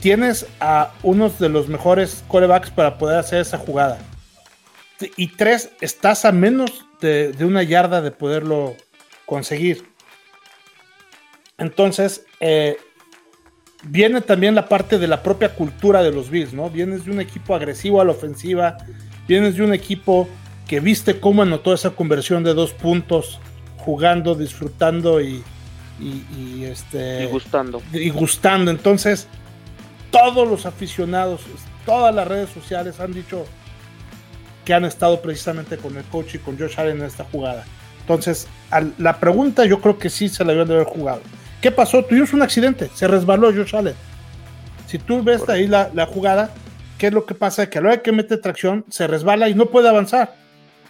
Tienes a unos de los mejores corebacks para poder hacer esa jugada. Y tres, estás a menos de, de una yarda de poderlo conseguir. Entonces, eh, viene también la parte de la propia cultura de los Bills, ¿no? Vienes de un equipo agresivo a la ofensiva, vienes de un equipo que viste cómo anotó esa conversión de dos puntos, jugando, disfrutando y, y, y este, y gustando. Y gustando. Entonces, todos los aficionados, todas las redes sociales han dicho que han estado precisamente con el coach y con Josh Allen en esta jugada. Entonces, la pregunta yo creo que sí se la deben de haber jugado. ¿Qué pasó? Tuvimos un accidente, se resbaló Josh Allen. Si tú ves ahí la, la, jugada, ¿qué es lo que pasa? Que a la hora que mete tracción, se resbala y no puede avanzar.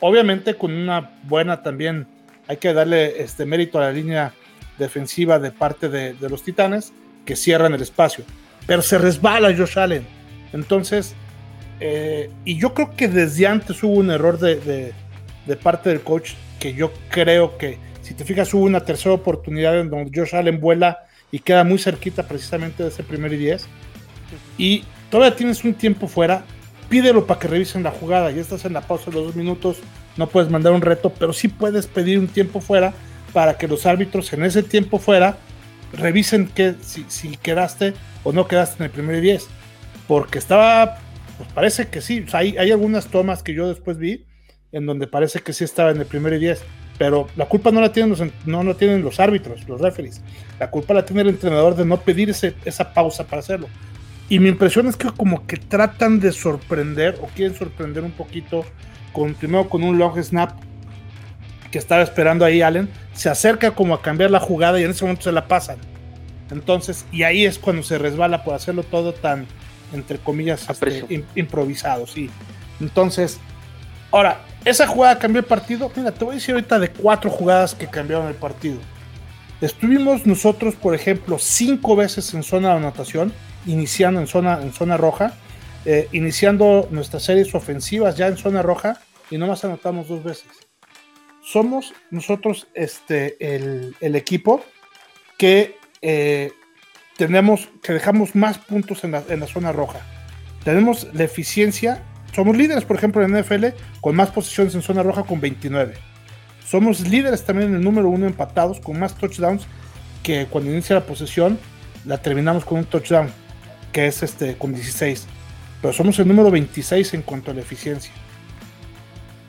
Obviamente con una buena también, hay que darle este mérito a la línea defensiva de parte de, de los Titanes, que cierran el espacio. Pero se resbala Josh Allen. Entonces, eh, y yo creo que desde antes hubo un error de, de, de parte del coach que yo creo que, si te fijas, hubo una tercera oportunidad en donde Josh Allen vuela y queda muy cerquita precisamente de ese primer y 10. Y todavía tienes un tiempo fuera. pídelo para que revisen la jugada. Ya estás en la pausa de los dos minutos, no puedes mandar un reto, pero sí puedes pedir un tiempo fuera para que los árbitros en ese tiempo fuera revisen que, si, si quedaste o no quedaste en el primer 10. Porque estaba, pues parece que sí. hay, hay, algunas tomas que yo después vi en donde parece que sí estaba en el primer 10. Pero la culpa no la tienen los, no la tienen los árbitros, los referees. La culpa la tiene el entrenador de no pedir ese, esa pausa para hacerlo. Y mi impresión es que como que tratan de sorprender o quieren sorprender un poquito con primero con un long snap que estaba esperando ahí Allen, se acerca como a cambiar la jugada y en ese momento se la pasan. Entonces, y ahí es cuando se resbala por hacerlo todo tan, entre comillas, este, improvisado, sí. Entonces, ahora, esa jugada cambió el partido. Mira, te voy a decir ahorita de cuatro jugadas que cambiaron el partido. Estuvimos nosotros, por ejemplo, cinco veces en zona de anotación, iniciando en zona, en zona roja, eh, iniciando nuestras series ofensivas ya en zona roja y nomás anotamos dos veces somos nosotros este, el, equipo que eh, tenemos, que dejamos más puntos en la, zona roja. Tenemos la eficiencia, somos líderes, por ejemplo, en NFL, con más posiciones en zona roja con 29. Somos líderes también en el número uno empatados, con más touchdowns, que cuando inicia la posesión, la terminamos con un touchdown, que es este, con 16. Pero somos el número 26 en cuanto a la eficiencia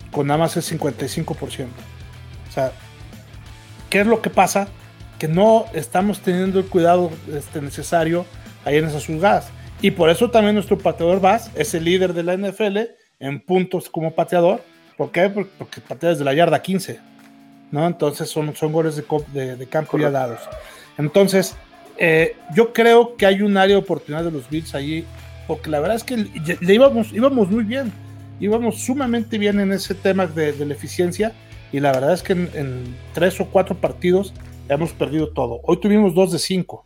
con nada más el 55%. O sea, ¿qué es lo que pasa? Que no estamos teniendo el cuidado este, necesario ahí en esas jugadas. Y por eso también nuestro pateador Bass es el líder de la NFL en puntos como pateador. ¿Por qué? Porque patea desde la yarda 15. ¿no? Entonces son, son goles de, de, campo ya dados. Entonces, eh, yo creo que hay un área de oportunidad de los Bills allí, porque la verdad es que le íbamos, íbamos muy bien íbamos sumamente bien en ese tema de, la eficiencia y la verdad es que en, tres o cuatro partidos hemos perdido todo. Hoy tuvimos dos de cinco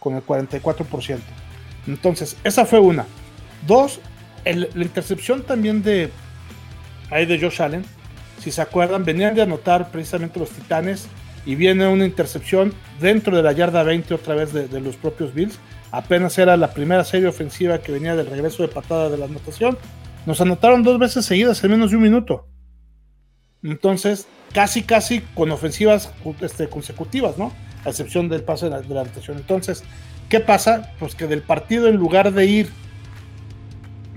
con el 44%. Entonces, esa fue una. Dos, la intercepción también de ahí de Josh Allen. Si se acuerdan, venían de anotar precisamente los Titanes y viene una intercepción dentro de la yarda 20 otra vez de, los propios Bills. Apenas era la primera serie ofensiva que venía del regreso de patada de la anotación nos anotaron dos veces seguidas en menos de un minuto. Entonces, casi, casi con ofensivas este, consecutivas, ¿no? A excepción del pase de la, de anotación. Entonces, ¿qué pasa? Pues que del partido, en lugar de ir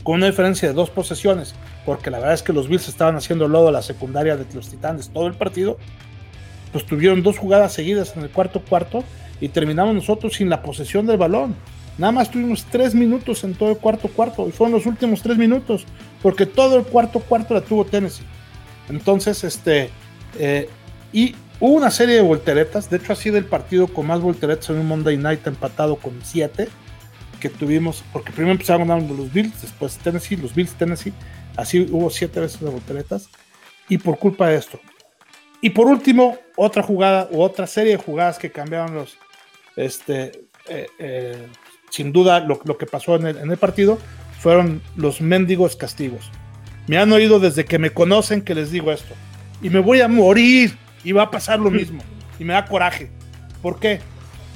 con una diferencia de dos posesiones, porque la verdad es que los Bills estaban haciendo lodo a la secundaria de los Titanes todo el partido, pues tuvieron dos jugadas seguidas en el cuarto cuarto y terminamos nosotros sin la posesión del balón. Nada más tuvimos tres minutos en todo el cuarto cuarto y fueron los últimos tres minutos porque todo el cuarto cuarto la tuvo Tennessee. Entonces, este, eh, y hubo una serie de volteretas, de hecho ha sido el partido con más volteretas en un Monday Night empatado con siete que tuvimos, porque primero empezaron ganando los Bills, después Tennessee, los Bills Tennessee, así hubo siete veces de volteretas y por culpa de esto. Y por último, otra jugada u otra serie de jugadas que cambiaron los, este, eh, eh, sin duda lo, que pasó en el, partido fueron los mendigos castigos. Me han oído desde que me conocen que les digo esto. Y me voy a morir y va a pasar lo mismo. Y me da coraje. ¿Por qué?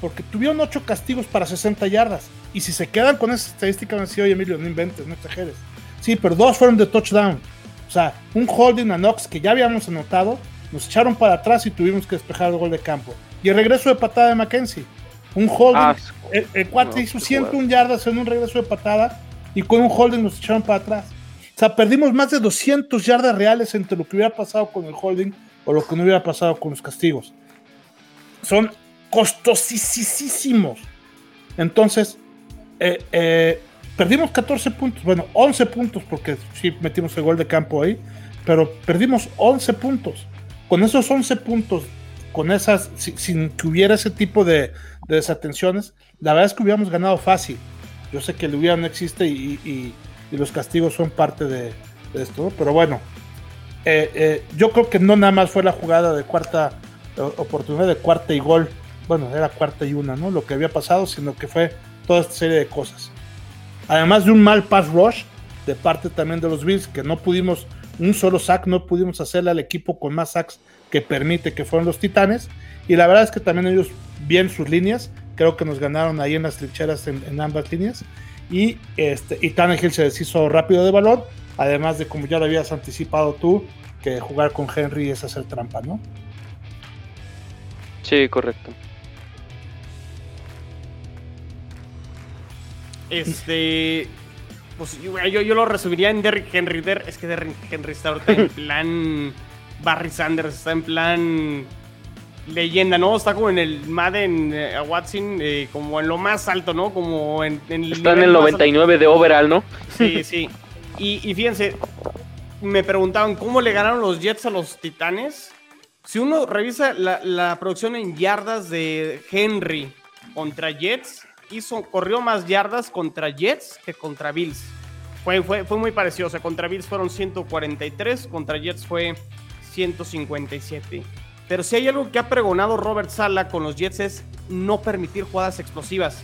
Porque tuvieron ocho castigos para 60 yardas. Y si se quedan con esa estadística, van a decir, oye Emilio, no inventes, no exageres. Sí, pero dos fueron de touchdown. O sea, un holding a Knox que ya habíamos anotado, nos echaron para atrás y tuvimos que despejar el gol de campo. Y el regreso de patada de Mackenzie. Un holding. Ah, el, el hizo 101 yardas en un regreso de patada y con un holding nos echaron para atrás. O sea, perdimos más de 200 yardas reales entre lo que hubiera pasado con el holding o lo que no hubiera pasado con los castigos. Son costosísimos. Entonces, eh, eh, perdimos 14 puntos, bueno, 11 puntos porque sí metimos el gol de campo ahí, pero perdimos 11 puntos. Con esos 11 puntos con esas, sin que hubiera ese tipo de, desatenciones, la verdad es que hubiéramos ganado fácil. Yo sé que el hubiera no existe y, los castigos son parte de, esto, pero bueno, eh, eh, yo creo que no nada más fue la jugada de cuarta oportunidad de cuarta y gol, bueno, era cuarta y una, ¿no? Lo que había pasado, sino que fue toda esta serie de cosas. Además de un mal pass rush de parte también de los Bills, que no pudimos, un solo sack, no pudimos hacerle al equipo con más sacks que permite que fueron los Titanes. Y la verdad es que también ellos bien sus líneas, creo que nos ganaron ahí en las trincheras en, ambas líneas. y, este, y Tannehill se deshizo rápido de balón, además de como ya lo habías anticipado tú, que jugar con Henry es hacer trampa, ¿no? Sí, correcto. Este. Pues yo, yo, lo resumiría en Derrick Henry. es que Derrick Henry está ahorita en *laughs* plan. Barry Sanders está en plan. Leyenda, ¿no? Está como en el Madden eh, Watson, eh, como en lo más alto, ¿no? Como en, el. Está en el 99 de overall, ¿no? Sí, *laughs* sí. Y, fíjense, me preguntaban cómo le ganaron los Jets a los Titanes. Si uno revisa la, la producción en yardas de Henry contra Jets, hizo, corrió más yardas contra Jets que contra Bills. Fue, fue, fue muy parecido. O sea, contra Bills fueron 143, contra Jets fue 157. Pero si hay algo que ha pregonado Robert Sala con los Jets es no permitir jugadas explosivas.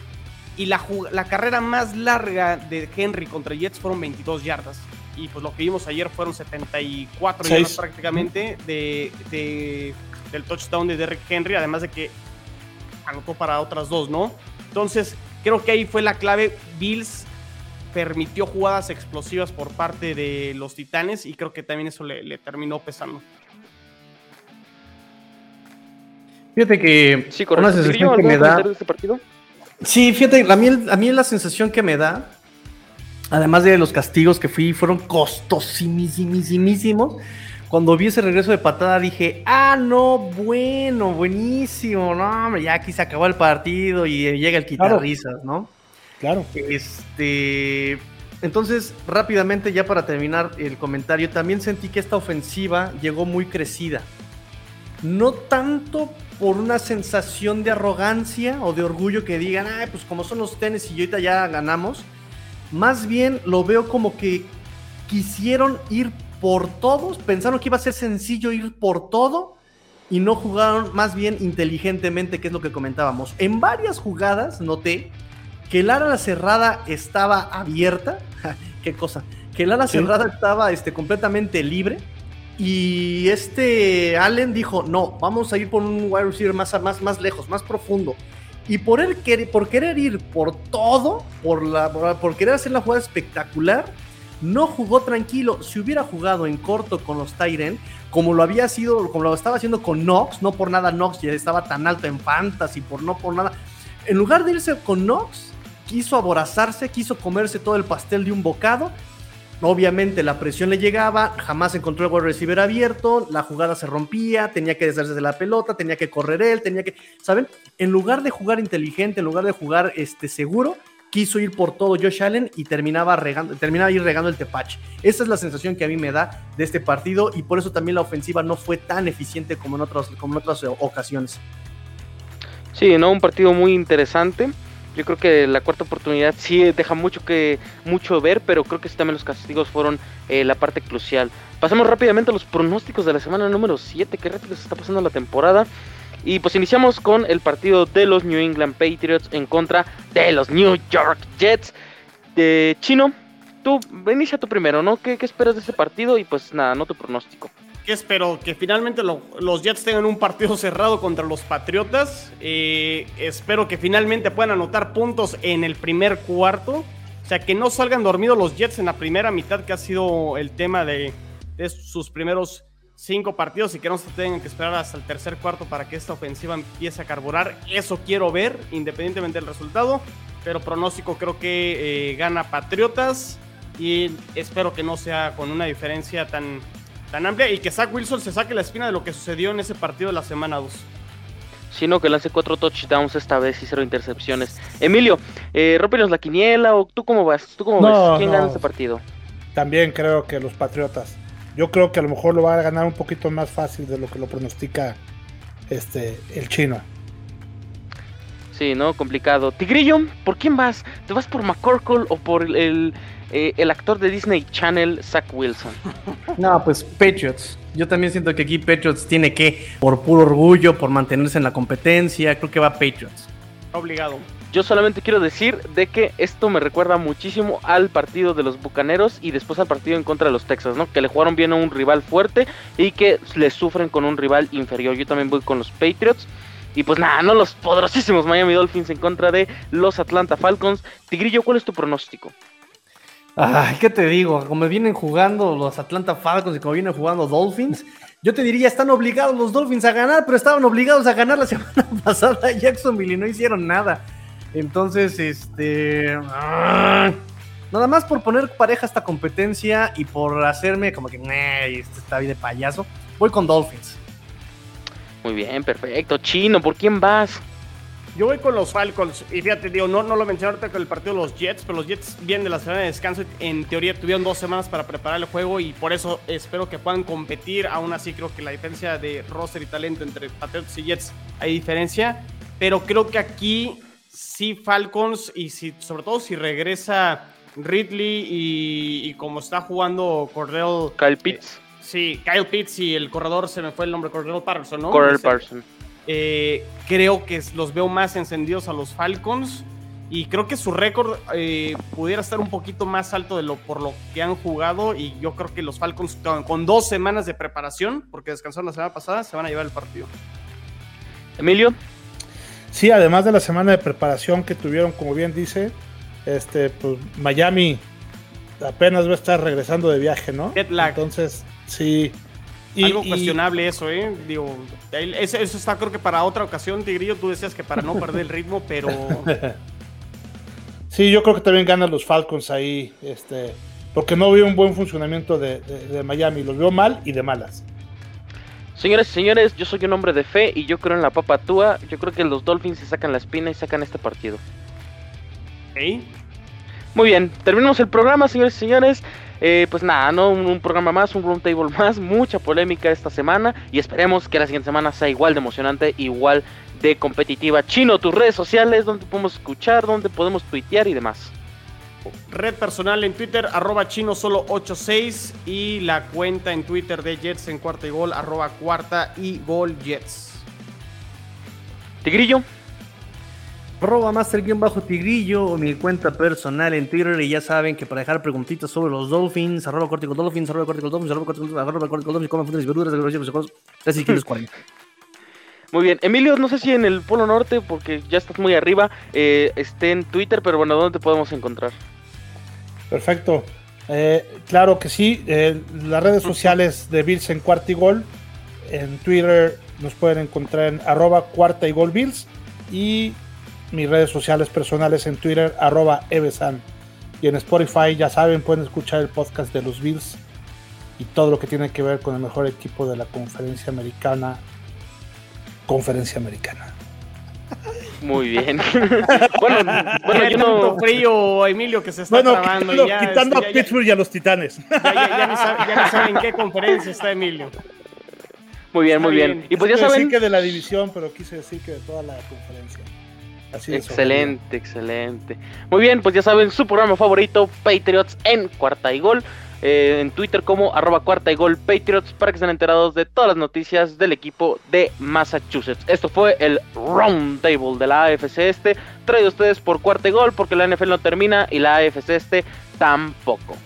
Y la, la carrera más larga de Henry contra Jets fueron 22 yardas. Y pues lo que vimos ayer fueron 74 yardas prácticamente de, de, del touchdown de Derrick Henry, además de que anotó para otras dos, ¿no? Entonces, creo que ahí fue la clave. Bills permitió jugadas explosivas por parte de los Titanes y creo que también eso le, terminó pesando. Fíjate que sí, una sensación que me da. Este partido? Sí, fíjate, a mí, a mí la sensación que me da, además de los castigos que fui, fueron costosísimísimos cuando vi ese regreso de patada dije, ah, no, bueno, buenísimo, no, hombre, ya aquí se acabó el partido y llega el quitar risas, ¿no? Claro. Este, entonces, rápidamente, ya para terminar el comentario, también sentí que esta ofensiva llegó muy crecida. No tanto por una sensación de arrogancia o de orgullo que digan, ay, pues como son los tenis y ahorita ya ganamos. Más bien lo veo como que quisieron ir por todos, pensaron que iba a ser sencillo ir por todo y no jugaron más bien inteligentemente, que es lo que comentábamos. En varias jugadas noté que el ala cerrada estaba abierta, *laughs* qué cosa, que el ala cerrada estaba este, completamente libre y este Allen dijo, no, vamos a ir por un wide receiver más, más, más lejos, más profundo. Y por, él, por querer ir por todo, por, la, por querer hacer la jugada espectacular, no jugó tranquilo. Si hubiera jugado en corto con los Tyren, como lo había sido, como lo estaba haciendo con Knox, no por nada Knox ya estaba tan alto en Fantasy, por no por nada. En lugar de irse con Knox, quiso aborazarse, quiso comerse todo el pastel de un bocado. Obviamente la presión le llegaba, jamás encontró el receiver abierto, la jugada se rompía, tenía que deshacerse de la pelota, tenía que correr él, tenía que, ¿saben? En lugar de jugar inteligente, en lugar de jugar este seguro, quiso ir por todo Josh Allen y terminaba, regando, terminaba ir regando el tepache. Esa es la sensación que a mí me da de este partido y por eso también la ofensiva no fue tan eficiente como en, otras, como en otras ocasiones. Sí, ¿no? Un partido muy interesante. Yo creo que la cuarta oportunidad sí deja mucho que mucho ver, pero creo que también los castigos fueron eh, la parte crucial. Pasamos rápidamente a los pronósticos de la semana número 7. Qué rápido se está pasando la temporada. Y pues iniciamos con el partido de los New England Patriots en contra de los New York Jets. De Chino, tú inicia tú primero, ¿no? ¿Qué, esperas de ese partido? Y pues nada, no tu pronóstico. ¿Qué espero? Que finalmente los Jets tengan un partido cerrado contra los Patriotas. Eh, espero que finalmente puedan anotar puntos en el primer cuarto. O sea, que no salgan dormidos los Jets en la primera mitad, que ha sido el tema de, de sus primeros cinco partidos y que no se tengan que esperar hasta el tercer cuarto para que esta ofensiva empiece a carburar. Eso quiero ver, independientemente del resultado. Pero pronóstico creo que eh, gana Patriotas y espero que no sea con una diferencia tan, tan amplia y que Zach Wilson se saque la espina de lo que sucedió en ese partido de la semana 2 sino que lance cuatro touchdowns esta vez y cero intercepciones. Emilio, eh, la quiniela o tú cómo vas, tú cómo ves, quién gana este partido. También creo que los Patriotas yo creo que a lo mejor lo va a ganar un poquito más fácil de lo que lo pronostica este el chino. Sí, ¿no? Complicado. Tigrillo, ¿por quién vas? ¿Te vas por McCorkle o por el, eh, el actor de Disney Channel, Zach Wilson? *laughs* No, pues Patriots. Yo también siento que aquí Patriots tiene que, por puro orgullo, por mantenerse en la competencia, creo que va Patriots. Obligado. Yo solamente quiero decir de que esto me recuerda muchísimo al partido de los Bucaneros y después al partido en contra de los Texas, ¿no? Que le jugaron bien a un rival fuerte y que le sufren con un rival inferior. Yo también voy con los Patriots. Y pues nada, no los poderosísimos Miami Dolphins en contra de los Atlanta Falcons. Tigrillo, ¿cuál es tu pronóstico? Ay, ¿qué te digo? Como vienen jugando los Atlanta Falcons y como vienen jugando Dolphins, yo te diría, están obligados los Dolphins a ganar, pero estaban obligados a ganar la semana *laughs* pasada Jacksonville y no hicieron nada. Entonces, este... Ah, nada más por poner pareja esta competencia y por hacerme como que, este está bien de payaso, voy con Dolphins. Muy bien, perfecto. Chino, ¿por quién vas? Yo voy con los Falcons. Y fíjate, digo, no, no lo mencioné ahorita con el partido de los Jets, pero los Jets vienen de la semana de descanso. En teoría tuvieron dos semanas para preparar el juego y por eso espero que puedan competir. Aún así, creo que la diferencia de roster y talento entre Patriots y Jets hay diferencia. Pero creo que aquí sí Falcons y si, sobre todo si regresa Ridley y, como está jugando Cordell. Kyle Pitts. Eh, sí, Kyle Pitts y el corredor se me fue el nombre, Cordell Patterson, ¿no? Cordell Patterson eh, creo que los veo más encendidos a los Falcons. Y creo que su récord eh, pudiera estar un poquito más alto de lo por lo que han jugado. Y yo creo que los Falcons, con, dos semanas de preparación, porque descansaron la semana pasada, se van a llevar el partido. Emilio. Sí, además de la semana de preparación que tuvieron, como bien dice, este, pues Miami apenas va a estar regresando de viaje, ¿no? Entonces, sí, algo cuestionable eso, ¿eh? Digo, eso, está creo que para otra ocasión, Tigrillo, tú decías que para no perder el ritmo, pero... *laughs* sí, yo creo que también ganan los Falcons ahí, este, porque no veo un buen funcionamiento de, Miami, los veo mal y de malas. Señores y señores, yo soy un hombre de fe y yo creo en la papa túa. Yo creo que los Dolphins se sacan la espina y sacan este partido. ¿Eh? Muy bien, terminamos el programa, señores y señores. Eh, pues nada, ¿no? Un, programa más, un round table más, mucha polémica esta semana y esperemos que la siguiente semana sea igual de emocionante, igual de competitiva. Chino, tus redes sociales, donde podemos escuchar, donde podemos tuitear y demás. Red personal en Twitter, arroba chino solo 86 y la cuenta en Twitter de Jets en cuarta y gol, arroba cuarta y gol Jets. Tigrillo arroba master-tigrillo o mi cuenta personal en Twitter y ya saben que para dejar preguntitas sobre los Dolphins, arroba cortico Dolphins, arroba cortico Dolphins, arroba cortico arroba cortico Dolphins, comen frutas y verduras, casi kilos 40. Muy bien, Emilio, no sé si en el Polo Norte, porque ya estás muy arriba, eh, esté en Twitter, pero bueno, ¿dónde te podemos encontrar? Perfecto. Eh, claro que sí, eh, las redes sociales de Bills en cuarta y gol, en Twitter nos pueden encontrar en arroba cuarta y gol Bills y mis redes sociales personales en Twitter, arroba Evesan. Y en Spotify, ya saben, pueden escuchar el podcast de los Bills y todo lo que tiene que ver con el mejor equipo de la conferencia americana. Conferencia americana. Muy bien. *laughs* bueno, bueno yo no. frío, Emilio, que se está bueno, Quitando, ya, quitando a Pittsburgh y a los Titanes. *laughs* Ya, no saben, en qué conferencia está Emilio. Muy bien, muy bien. Y pues ya saben. Decir que de la división, pero quise decir que de toda la conferencia excelente, excelente. Muy bien, pues ya saben, su programa favorito, Patriots en cuarta y gol. Eh, en Twitter como arroba cuarta y gol Patriots para que estén enterados de todas las noticias del equipo de Massachusetts. Esto fue el Round Table de la AFC Este, traído ustedes por cuarta y gol porque la NFL no termina y la AFC Este tampoco.